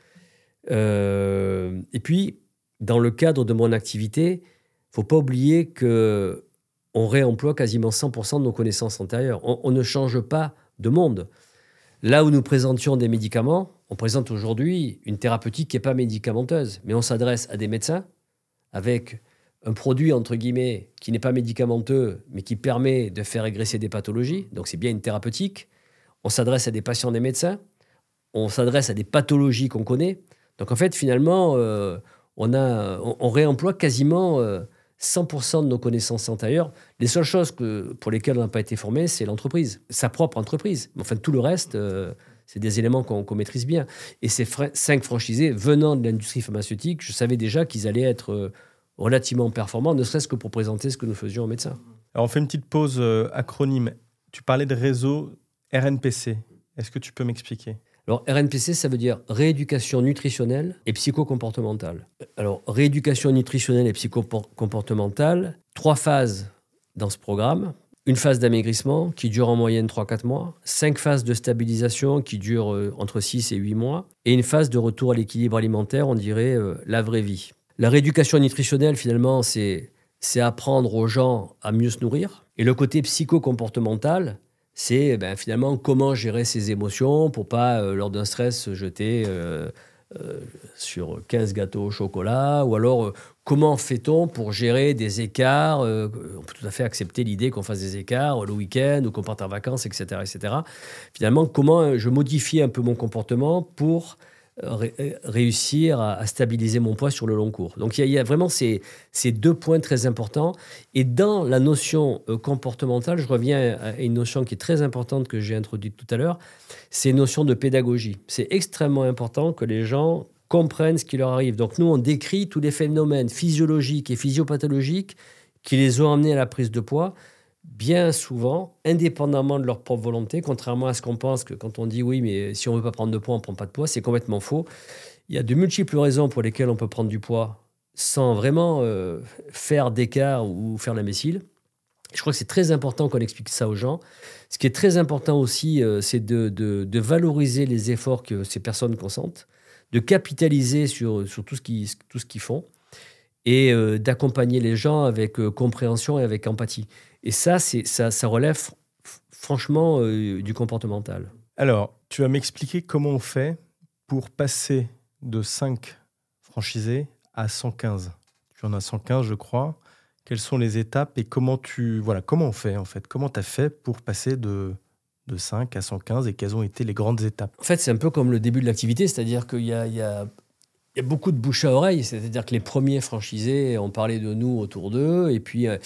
Euh, et puis, dans le cadre de mon activité, faut pas oublier que on réemploie quasiment 100% de nos connaissances antérieures. On, ne change pas de monde. Là où nous présentions des médicaments, on présente aujourd'hui une thérapeutique qui n'est pas médicamenteuse, mais on s'adresse à des médecins avec un produit, entre guillemets, qui n'est pas médicamenteux, mais qui permet de faire régresser des pathologies. Donc c'est bien une thérapeutique on s'adresse à des patients des médecins, on s'adresse à des pathologies qu'on connaît. Donc en fait, finalement, euh, on, réemploie quasiment 100% euh, de nos connaissances antérieures. Les seules choses pour lesquelles on n'a pas été formé, c'est l'entreprise, sa propre entreprise. Enfin, tout le reste, euh, c'est des éléments qu'on maîtrise bien. Et ces cinq franchisés venant de l'industrie pharmaceutique, je savais déjà qu'ils allaient être relativement performants, ne serait-ce que pour présenter ce que nous faisions aux médecins. Alors on fait une petite pause acronyme. Tu parlais de réseau RNPC, est-ce que tu peux m'expliquer? Alors, RNPC, ça veut dire rééducation nutritionnelle et psychocomportementale. Alors, rééducation nutritionnelle et psychocomportementale, trois phases dans ce programme. Une phase d'amaigrissement qui dure en moyenne 3-4 mois, cinq phases de stabilisation qui durent euh, entre 6 et 8 mois, et une phase de retour à l'équilibre alimentaire, on dirait euh, la vraie vie. La rééducation nutritionnelle, finalement, c'est apprendre aux gens à mieux se nourrir. Et le côté psychocomportemental, c'est ben, finalement comment gérer ses émotions pour pas, euh, lors d'un stress, se jeter euh, euh, sur 15 gâteaux au chocolat, ou alors comment fait-on pour gérer des écarts On peut tout à fait accepter l'idée qu'on fasse des écarts le week-end ou qu'on parte en vacances, etc., etc. Finalement, comment je modifie un peu mon comportement pour réussir à, stabiliser mon poids sur le long cours. Donc il y, a vraiment ces, ces, deux points très importants. Et dans la notion euh, comportementale, je reviens à une notion qui est très importante que j'ai introduite tout à l'heure, c'est une notion de pédagogie. C'est extrêmement important que les gens comprennent ce qui leur arrive. Donc nous, on décrit tous les phénomènes physiologiques et physiopathologiques qui les ont amenés à la prise de poids bien souvent, indépendamment de leur propre volonté, contrairement à ce qu'on pense que quand on dit oui, mais si on ne veut pas prendre de poids, on ne prend pas de poids, c'est complètement faux. Il y a de multiples raisons pour lesquelles on peut prendre du poids sans vraiment euh, faire d'écart ou faire l'imbécile. Je crois que c'est très important qu'on explique ça aux gens. Ce qui est très important aussi, euh, c'est de, valoriser les efforts que ces personnes consentent, de capitaliser sur, sur tout ce qu'ils font et euh, d'accompagner les gens avec compréhension et avec empathie. Et ça, ça, ça relève franchement euh, du comportemental. Alors, tu vas m'expliquer comment on fait pour passer de 5 franchisés à 115. Tu en as 115, je crois. Quelles sont les étapes et comment tu voilà comment on fait en fait? Comment tu as fait pour passer de de 5 à 115 et quelles ont été les grandes étapes? En fait, c'est un peu comme le début de l'activité, c'est-à-dire qu'il y a, il y, a, il y a beaucoup de bouche à oreille, c'est-à-dire que les premiers franchisés ont parlé de nous autour d'eux et puis euh,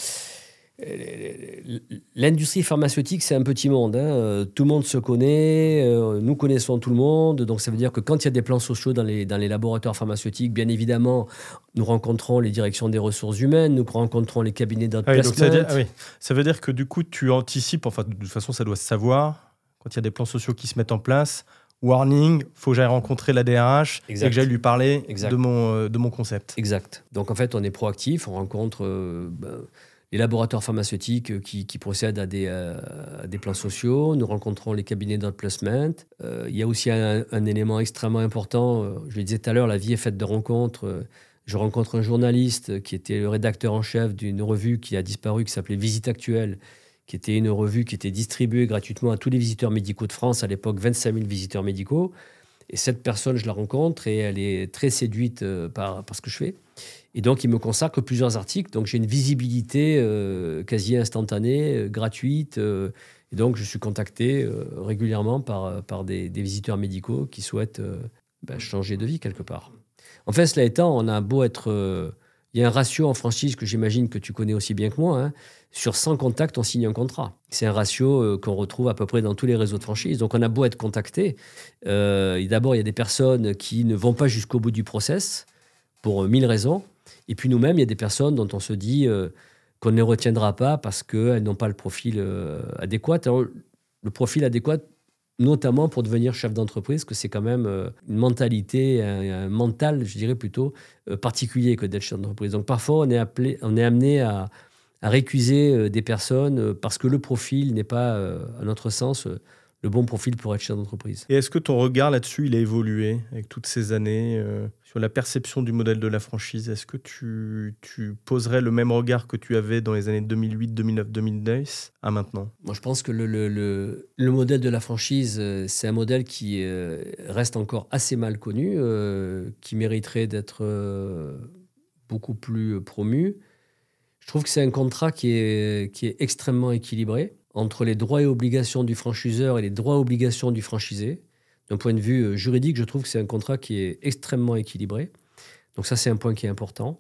L'industrie pharmaceutique, c'est un petit monde. Hein. Euh, tout le monde se connaît, euh, nous connaissons tout le monde. Donc, ça veut dire que quand il y a des plans sociaux dans les, dans les laboratoires pharmaceutiques, bien évidemment, nous rencontrons les directions des ressources humaines, nous rencontrons les cabinets ah ça, ah ça, veut dire que du coup, tu anticipes, enfin, de toute façon, ça doit se savoir, quand il y a des plans sociaux qui se mettent en place, warning, faut que j'aille rencontrer la DRH et que j'aille lui parler de mon, euh, de mon concept. Exact. Donc, en fait, on est proactif, on rencontre. Ben, les laboratoires pharmaceutiques euh, qui, procèdent à des, euh, des, plans sociaux. Nous rencontrons les cabinets d'outplacement. Euh, il y a aussi un, élément extrêmement important. je le disais tout à l'heure, la vie est faite de rencontres. je rencontre un journaliste qui était le rédacteur en chef d'une revue qui a disparu, qui s'appelait Visite Actuelle, qui était une revue qui était distribuée gratuitement à tous les visiteurs médicaux de France, à l'époque 25 000 visiteurs médicaux. Et cette personne, je la rencontre et elle est très séduite par, par ce que je fais. Et donc, il me consacre plusieurs articles. Donc, j'ai une visibilité euh, quasi instantanée, euh, gratuite. Euh, et donc, je suis contacté régulièrement par, par des, visiteurs médicaux qui souhaitent ben, changer de vie quelque part. En fait, cela étant, on a beau être. Il y a un ratio en franchise que j'imagine que tu connais aussi bien que moi. Hein. Sur 100 contacts, on signe un contrat. C'est un ratio euh, qu'on retrouve à peu près dans tous les réseaux de franchise. Donc on a beau être contacté. Euh, D'abord, il y a des personnes qui ne vont pas jusqu'au bout du process pour mille raisons. Et puis nous-mêmes, il y a des personnes dont on se dit euh, qu'on ne les retiendra pas parce qu'elles n'ont pas le profil euh, adéquat. le profil adéquat, notamment pour devenir chef d'entreprise, que c'est quand même euh, une mentalité, un, mental, je dirais plutôt, particulier que d'être chef d'entreprise. Donc parfois, on est, appelé, on est amené à, à récuser des personnes parce que le profil n'est pas, à notre sens, le bon profil pour être chef d'entreprise. Et est-ce que ton regard là-dessus, il a évolué avec toutes ces années euh, sur la perception du modèle de la franchise? Est-ce que tu, tu, poserais le même regard que tu avais dans les années 2008, 2009, 2010 à maintenant? Moi, je pense que le, le, le, modèle de la franchise, euh, c'est un modèle qui euh, reste encore assez mal connu, qui mériterait d'être beaucoup plus promu. Je trouve que c'est un contrat qui est, qui est extrêmement équilibré entre les droits et obligations du franchiseur et les droits et obligations du franchisé. D'un point de vue euh, juridique, je trouve que c'est un contrat qui est extrêmement équilibré. Donc ça, c'est un point qui est important.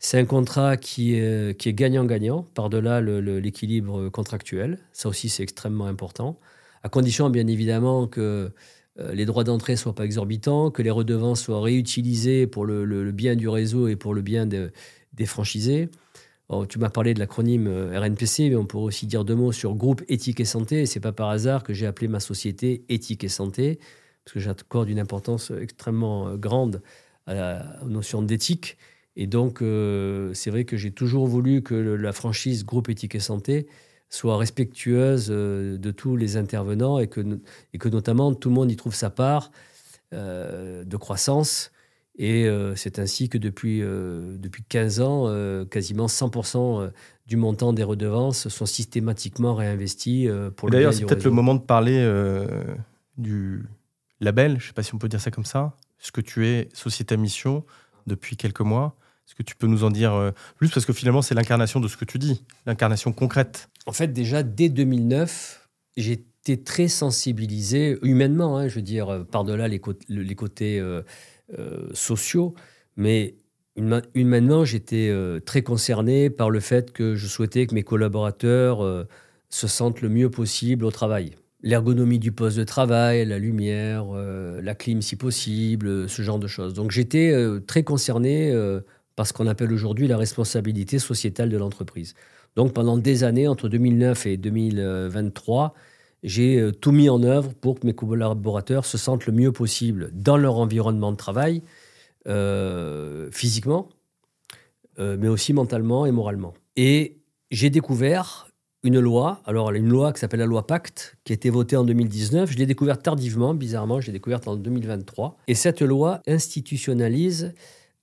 C'est un contrat qui est, qui est gagnant-gagnant, par-delà l'équilibre contractuel. Ça aussi, c'est extrêmement important. À condition, bien évidemment, que euh, les droits d'entrée ne soient pas exorbitants, que les redevances soient réutilisées pour le, bien du réseau et pour le bien des franchisés. Oh, tu m'as parlé de l'acronyme euh, RNPC, mais on pourrait aussi dire deux mots sur groupe éthique et santé. Et c'est pas par hasard que j'ai appelé ma société éthique et santé, parce que j'accorde une importance extrêmement euh, grande à la notion d'éthique. Et donc, euh, c'est vrai que j'ai toujours voulu que la franchise groupe éthique et santé soit respectueuse de tous les intervenants et que, et que notamment tout le monde y trouve sa part de croissance et euh, c'est ainsi que depuis, euh, depuis 15 ans, euh, quasiment 100% du montant des redevances sont systématiquement réinvestis pour le D'ailleurs, c'est peut-être le moment de parler du label, je ne sais pas si on peut dire ça comme ça, ce que tu es société à mission depuis quelques mois. Est-ce que tu peux nous en dire plus? Parce que finalement, c'est l'incarnation de ce que tu dis, l'incarnation concrète. En fait, déjà, dès 2009, j'étais très sensibilisé, humainement, hein, je veux dire, par-delà les, les, côtés sociaux, mais humainement, j'étais euh, très concerné par le fait que je souhaitais que mes collaborateurs euh, se sentent le mieux possible au travail. L'ergonomie du poste de travail, la lumière, la clim si possible, ce genre de choses. Donc j'étais très concerné par ce qu'on appelle aujourd'hui la responsabilité sociétale de l'entreprise. Donc pendant des années, entre 2009 et 2023, j'ai euh, tout mis en œuvre pour que mes collaborateurs se sentent le mieux possible dans leur environnement de travail, euh, physiquement, euh, mais aussi mentalement et moralement. Et j'ai découvert une loi, alors une loi qui s'appelle la loi Pacte, qui a été votée en 2019. Je l'ai découverte tardivement, bizarrement, je l'ai découverte en 2023. Et cette loi institutionnalise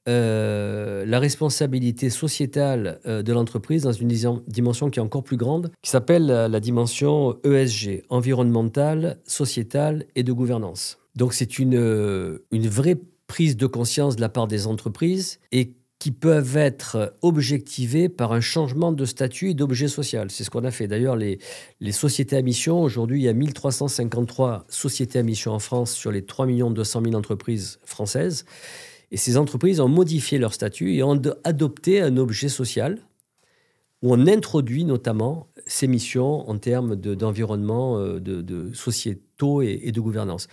euh, la responsabilité sociétale euh, de l'entreprise dans une dimension qui est encore plus grande, qui s'appelle la, dimension ESG, environnementale, sociétale et de gouvernance. Donc c'est une, euh, une vraie prise de conscience de la part des entreprises et qui peuvent être objectivées par un changement de statut et d'objet social. C'est ce qu'on a fait. D'ailleurs, les, les sociétés à mission, aujourd'hui, il y a 1353 sociétés à mission en France sur les 3 200 000 entreprises françaises. Et ces entreprises ont modifié leur statut et ont adopté un objet social où on introduit notamment ces missions en termes d'environnement, euh, de, de, sociétaux et, de gouvernance.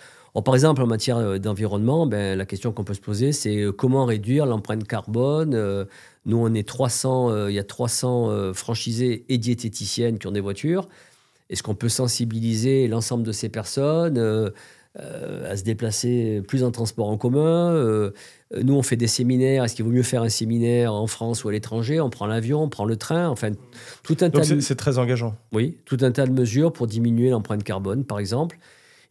par exemple, en matière euh, d'environnement, ben, la question qu'on peut se poser, c'est euh, comment réduire l'empreinte carbone. Nous, on est 300, il y a 300 franchisés et diététiciennes qui ont des voitures. Est-ce qu'on peut sensibiliser l'ensemble de ces personnes à se déplacer plus en transport en commun euh, nous, on fait des séminaires. Est-ce qu'il vaut mieux faire un séminaire en France ou à l'étranger? On prend l'avion, on prend le train. Enfin, tout un tas. C'est très engageant. Oui, tout un tas de mesures pour diminuer l'empreinte carbone, par exemple.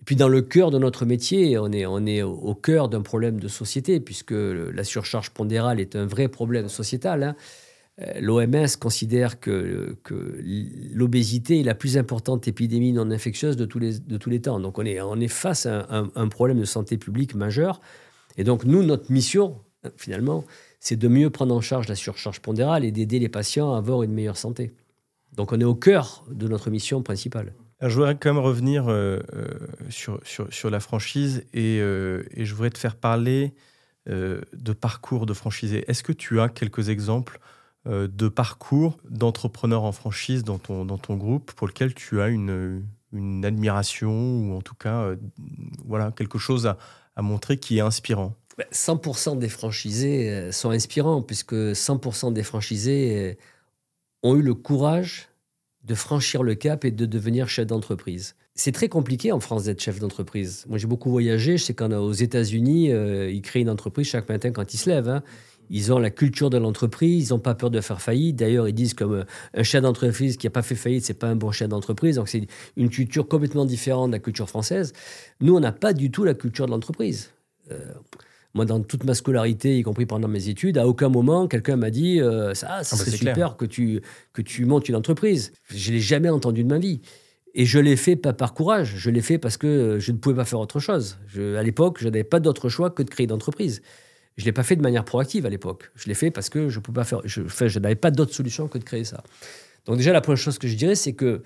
Et puis dans le cœur de notre métier, on est, on est au cœur d'un problème de société, puisque la surcharge pondérale est un vrai problème sociétal. Hein. Euh, L'OMS considère que, l'obésité est la plus importante épidémie non infectieuse de tous les, temps. Donc on est, face à un problème de santé publique majeur. Et donc, nous, notre mission, finalement, c'est de mieux prendre en charge la surcharge pondérale et d'aider les patients à avoir une meilleure santé. Donc, on est au cœur de notre mission principale. je voudrais quand même revenir euh, euh, sur, la franchise et, euh, et, je voudrais te faire parler de parcours de franchisés. Est-ce que tu as quelques exemples de parcours d'entrepreneurs en franchise dans ton, dans ton groupe pour lequel tu as une, une admiration ou en tout cas voilà, quelque chose à, à montrer qui est inspirant? 100% bah, des franchisés sont inspirants puisque 100% des franchisés ont eu le courage de franchir le cap et de devenir chef d'entreprise. C'est très compliqué en France d'être chef d'entreprise. Moi, j'ai beaucoup voyagé. Je sais qu'aux États-Unis, euh, ils créent une entreprise chaque matin quand ils se lèvent. Hein. Ils ont la culture de l'entreprise, ils n'ont pas peur de faire faillite. D'ailleurs, ils disent comme euh, un chef d'entreprise qui n'a pas fait faillite, c'est pas un bon chef d'entreprise. Donc, c'est une culture complètement différente de la culture française. Nous, on n'a pas du tout la culture de l'entreprise. Euh, moi, dans toute ma scolarité, y compris pendant mes études, à aucun moment, quelqu'un m'a dit euh, ça, ça ah, bah, serait super que tu, que tu montes une entreprise. Je ne l'ai jamais entendu de ma vie. Et je l'ai fait pas par courage, je l'ai fait parce que je ne pouvais pas faire autre chose. Je, à l'époque, je n'avais pas d'autre choix que de créer une entreprise. Je ne l'ai pas fait de manière proactive à l'époque. Je l'ai fait parce que je, pas je n'avais pas d'autre solution que de créer ça. Donc déjà, la première chose que je dirais, c'est que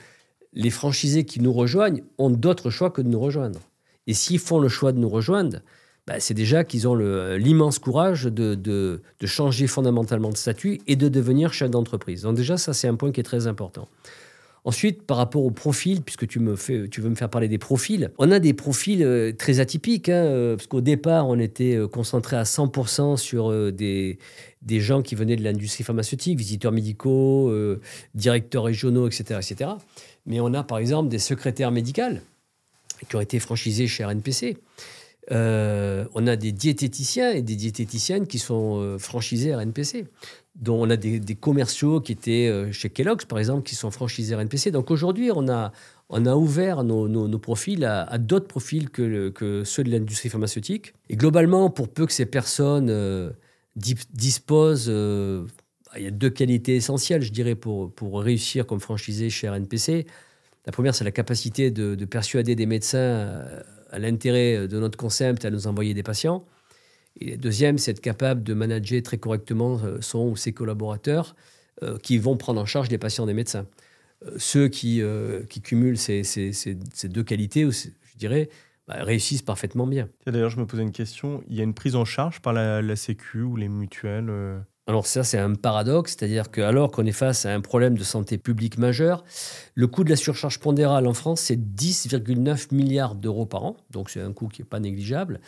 les franchisés qui nous rejoignent ont d'autres choix que de nous rejoindre. Et s'ils font le choix de nous rejoindre, bah, c'est déjà qu'ils ont l'immense courage de, de, changer fondamentalement de statut et de devenir chef d'entreprise. Donc déjà, ça, c'est un point qui est très important. Ensuite, par rapport au profil, puisque tu, veux me faire parler des profils, on a des profils euh, très atypiques, hein, euh, parce qu'au départ, on était euh, concentré à 100% sur des, des gens qui venaient de l'industrie pharmaceutique, visiteurs médicaux, directeurs régionaux, etc., etc. Mais on a par exemple des secrétaires médicales qui ont été franchisés chez RNPC. Euh, on a des diététiciens et des diététiciennes qui sont euh, franchisés RNPC. Dont on a des, commerciaux qui étaient euh, chez Kellogg's, par exemple, qui sont franchisés RNPC. Donc aujourd'hui, on a, on a ouvert nos, profils à, d'autres profils que, ceux de l'industrie pharmaceutique. Et globalement, pour peu que ces personnes disposent, il y a deux qualités essentielles, je dirais, pour, pour réussir comme franchisé chez RNPC. La première, c'est la capacité de persuader des médecins à l'intérêt de notre concept à nous envoyer des patients. Et deuxième, c'est être capable de manager très correctement euh, son ou ses collaborateurs euh, qui vont prendre en charge les patients des médecins. Euh, ceux qui, cumulent ces, deux qualités, je dirais, bah, réussissent parfaitement bien. D'ailleurs, je me posais une question. Il y a une prise en charge par la, la Sécu ou les mutuelles alors ça, c'est un paradoxe, c'est-à-dire que alors qu'on est face à un problème de santé publique majeur, le coût de la surcharge pondérale en France, c'est 10,9 milliards d'euros par an, donc c'est un coût qui n'est pas négligeable.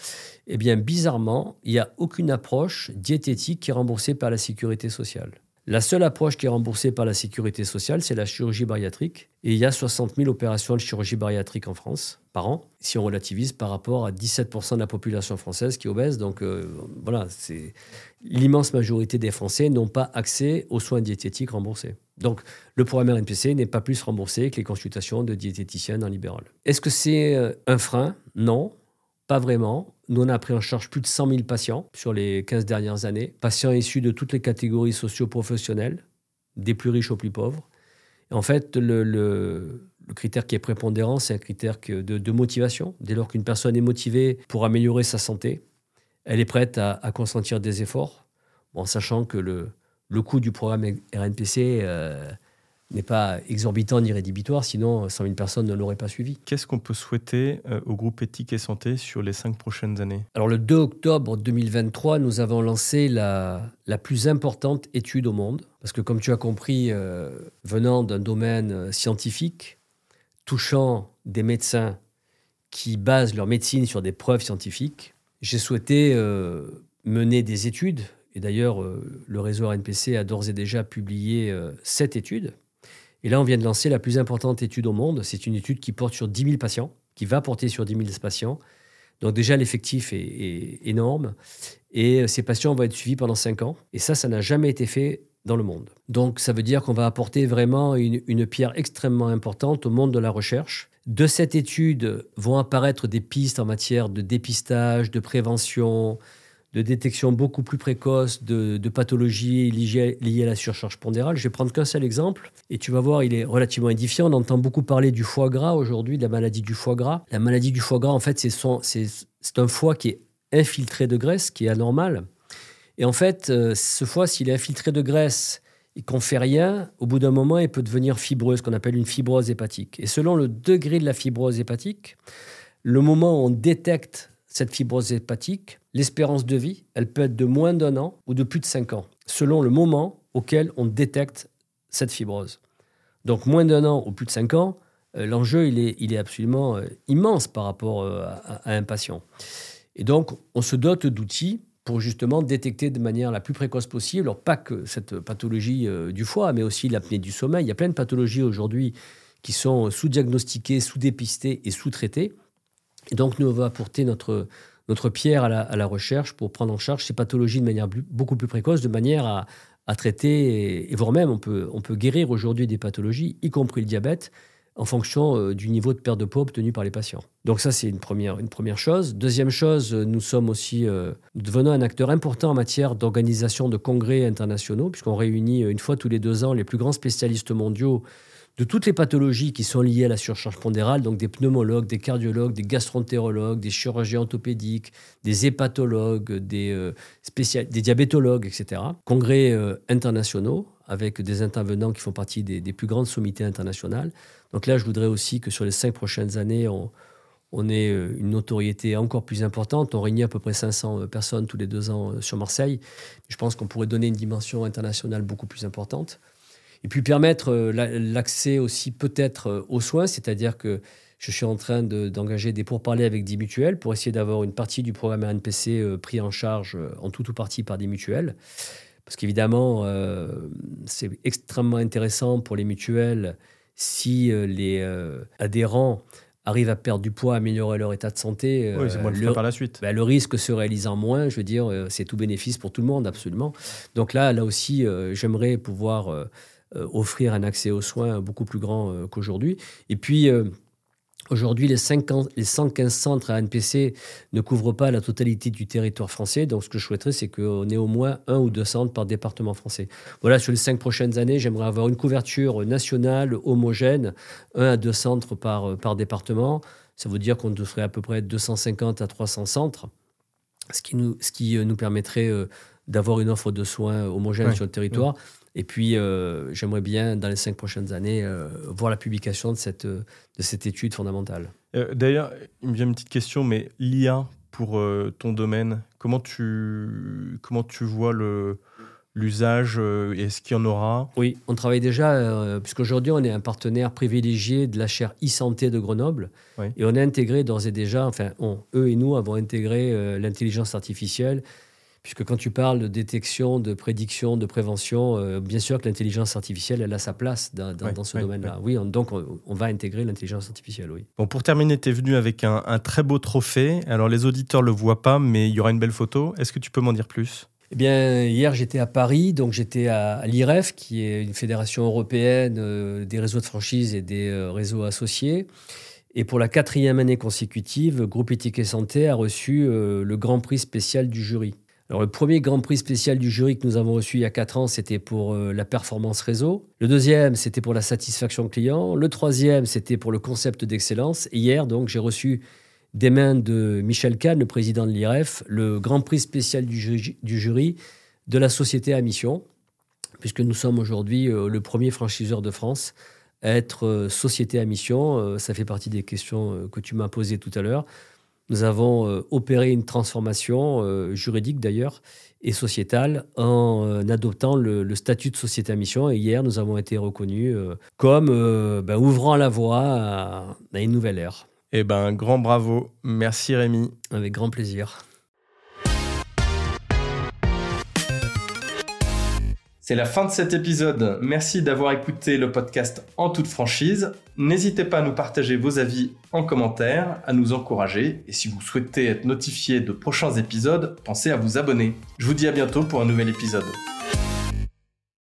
Eh bien, bizarrement, il n'y a aucune approche diététique qui est remboursée par la sécurité sociale. La seule approche qui est remboursée par la sécurité sociale, c'est la chirurgie bariatrique. Et il y a 60 000 opérations de chirurgie bariatrique en France par an, si on relativise par rapport à 17% de la population française qui est obèse. Donc euh, voilà, c'est l'immense majorité des Français n'ont pas accès aux soins diététiques remboursés. Donc le programme RNPC n'est pas plus remboursé que les consultations de diététiciens en libéral. Est-ce que c'est euh, un frein? Non, pas vraiment. Nous, on a pris en charge plus de 100 000 patients sur les 15 dernières années, patients issus de toutes les catégories socio-professionnelles, des plus riches aux plus pauvres. en fait, le, critère qui est prépondérant, c'est un critère de, motivation. Dès lors qu'une personne est motivée pour améliorer sa santé, elle est prête à, consentir des efforts, en sachant que le, coût du programme RNPC euh, n'est pas exorbitant ni rédhibitoire, sinon 100 000 personnes ne l'auraient pas suivi. Qu'est-ce qu'on peut souhaiter euh, au groupe Éthique et Santé sur les cinq prochaines années? Alors le 2 octobre 2023, nous avons lancé la, la plus importante étude au monde, parce que comme tu as compris, euh, venant d'un domaine euh, scientifique, touchant des médecins qui basent leur médecine sur des preuves scientifiques, j'ai souhaité mener des études. Et d'ailleurs, le réseau RNPC a d'ores et déjà publié sept études et là, on vient de lancer la plus importante étude au monde. C'est une étude qui porte sur 10 000 patients, qui va porter sur 10 000 patients. Donc déjà, l'effectif est, énorme. Et ces patients vont être suivis pendant 5 ans. Et ça, ça n'a jamais été fait dans le monde. Donc ça veut dire qu'on va apporter vraiment une, une, pierre extrêmement importante au monde de la recherche. De cette étude vont apparaître des pistes en matière de dépistage, de prévention, de détection beaucoup plus précoce de, pathologies liées, à la surcharge pondérale. Je vais prendre qu'un seul exemple et tu vas voir, il est relativement édifiant. On entend beaucoup parler du foie gras aujourd'hui, de la maladie du foie gras. La maladie du foie gras, en fait, c'est un foie qui est infiltré de graisse, qui est anormal. Et en fait, euh, ce foie, s'il est infiltré de graisse et qu'on fait rien, au bout d'un moment, il peut devenir fibreux, ce qu'on appelle une fibrose hépatique. Et selon le degré de la fibrose hépatique, le moment où on détecte cette fibrose hépatique, l'espérance de vie, elle peut être de moins d'un an ou de plus de cinq ans, selon le moment auquel on détecte cette fibrose. Donc moins d'un an ou plus de cinq ans, euh, l'enjeu il est, il est absolument euh, immense par rapport euh, à, un patient. Et donc on se dote d'outils pour justement détecter de manière la plus précoce possible, alors pas que cette pathologie du foie, mais aussi l'apnée du sommeil. Il y a plein de pathologies aujourd'hui qui sont sous-diagnostiquées, sous-dépistées et sous-traitées. Et donc nous, on va apporter notre, notre pierre à la, recherche pour prendre en charge ces pathologies de manière beaucoup plus précoce, de manière à, à traiter, et, voire même on peut, on peut guérir aujourd'hui des pathologies, y compris le diabète, en fonction euh, du niveau de perte de poids obtenu par les patients. Donc ça, c'est une première, une première chose. Deuxième chose, euh, nous sommes aussi, euh, nous devenons un acteur important en matière d'organisation de congrès internationaux, puisqu'on réunit une fois tous les deux ans les plus grands spécialistes mondiaux de toutes les pathologies qui sont liées à la surcharge pondérale, donc des pneumologues, des cardiologues, des gastroentérologues, des chirurgiens orthopédiques, des hépatologues, des, euh, des diabétologues, etc. Congrès euh, internationaux avec des intervenants qui font partie des, plus grandes sommités internationales. Donc là, je voudrais aussi que sur les cinq prochaines années, on, on ait euh, une notoriété encore plus importante. On réunit à peu près 500 personnes tous les deux ans sur Marseille. Je pense qu'on pourrait donner une dimension internationale beaucoup plus importante. Et puis permettre euh, l'accès aussi peut-être euh, aux soins, c'est-à-dire que je suis en train d'engager des pourparlers avec des mutuelles pour essayer d'avoir une partie du programme RNPC euh, pris en charge en tout ou partie par des mutuelles. Parce qu'évidemment, c'est extrêmement intéressant pour les mutuelles si les adhérents arrivent à perdre du poids, améliorer leur état de santé. Oui, c'est moins le, par la suite. Ben, le risque se réalisant moins, je veux dire, c'est tout bénéfice pour tout le monde, absolument. Donc là, là aussi, j'aimerais pouvoir euh, offrir un accès aux soins beaucoup plus grand euh, qu'aujourd'hui. Et puis, euh, Aujourd'hui, les, 50, les 115 centres à NPC ne couvrent pas la totalité du territoire français. Donc, ce que je souhaiterais, c'est qu'on ait au moins un ou deux centres par département français. Voilà, sur les cinq prochaines années, j'aimerais avoir une couverture nationale, homogène, un à deux centres par, par département. Ça veut dire qu'on devrait à peu près 250 à 300 centres, ce qui nous, ce qui nous permettrait d'avoir une offre de soins homogène sur le territoire. Et puis, euh, j'aimerais bien, dans les cinq prochaines années, euh, voir la publication de cette, de cette étude fondamentale. Euh, d'ailleurs, il me vient une petite question, mais l'IA pour ton domaine, comment tu, comment tu vois le, l'usage Est-ce qu'il y en aura? Oui, on travaille déjà, puisqu'aujourd'hui, on est un partenaire privilégié de la chaire e-santé de Grenoble. Et on a intégré d'ores et déjà, enfin, eux et nous avons intégré l'intelligence artificielle Puisque quand tu parles de détection, de prédiction, de prévention, euh, bien sûr que l'intelligence artificielle, elle a sa place dans, ce domaine-là. Oui, donc on, va intégrer l'intelligence artificielle, oui. Bon, pour terminer, tu es venu avec un, très beau trophée. Alors les auditeurs ne le voient pas, mais il y aura une belle photo. Est-ce que tu peux m'en dire plus? Eh bien, hier, j'étais à Paris, donc j'étais à, l'IREF, qui est une fédération européenne euh, des réseaux de franchise et des euh, réseaux associés. Et pour la quatrième année consécutive, Groupe Éthique et Santé a reçu le Grand Prix spécial du jury. Alors, le premier Grand Prix spécial du jury que nous avons reçu il y a 4 ans, c'était pour euh, la performance réseau. Le deuxième, c'était pour la satisfaction client. Le troisième, c'était pour le concept d'excellence. hier, donc, j'ai reçu des mains de Michel Kahn, le président de l'IREF, le Grand Prix spécial du jury, de la société à mission, puisque nous sommes aujourd'hui euh, le premier franchiseur de France à être euh, société à mission. ça fait partie des questions que tu m'as posées tout à l'heure. Nous avons euh, opéré une transformation euh, juridique d'ailleurs et sociétale en euh, adoptant le, statut de société à mission. Et hier, nous avons été reconnus comme ben, ouvrant la voie à, à, une nouvelle ère. Eh ben, grand bravo. Merci Rémi. Avec grand plaisir. C'est la fin de cet épisode. Merci d'avoir écouté le podcast en toute franchise. N'hésitez pas à nous partager vos avis en commentaire, à nous encourager. Et si vous souhaitez être notifié de prochains épisodes, pensez à vous abonner. Je vous dis à bientôt pour un nouvel épisode.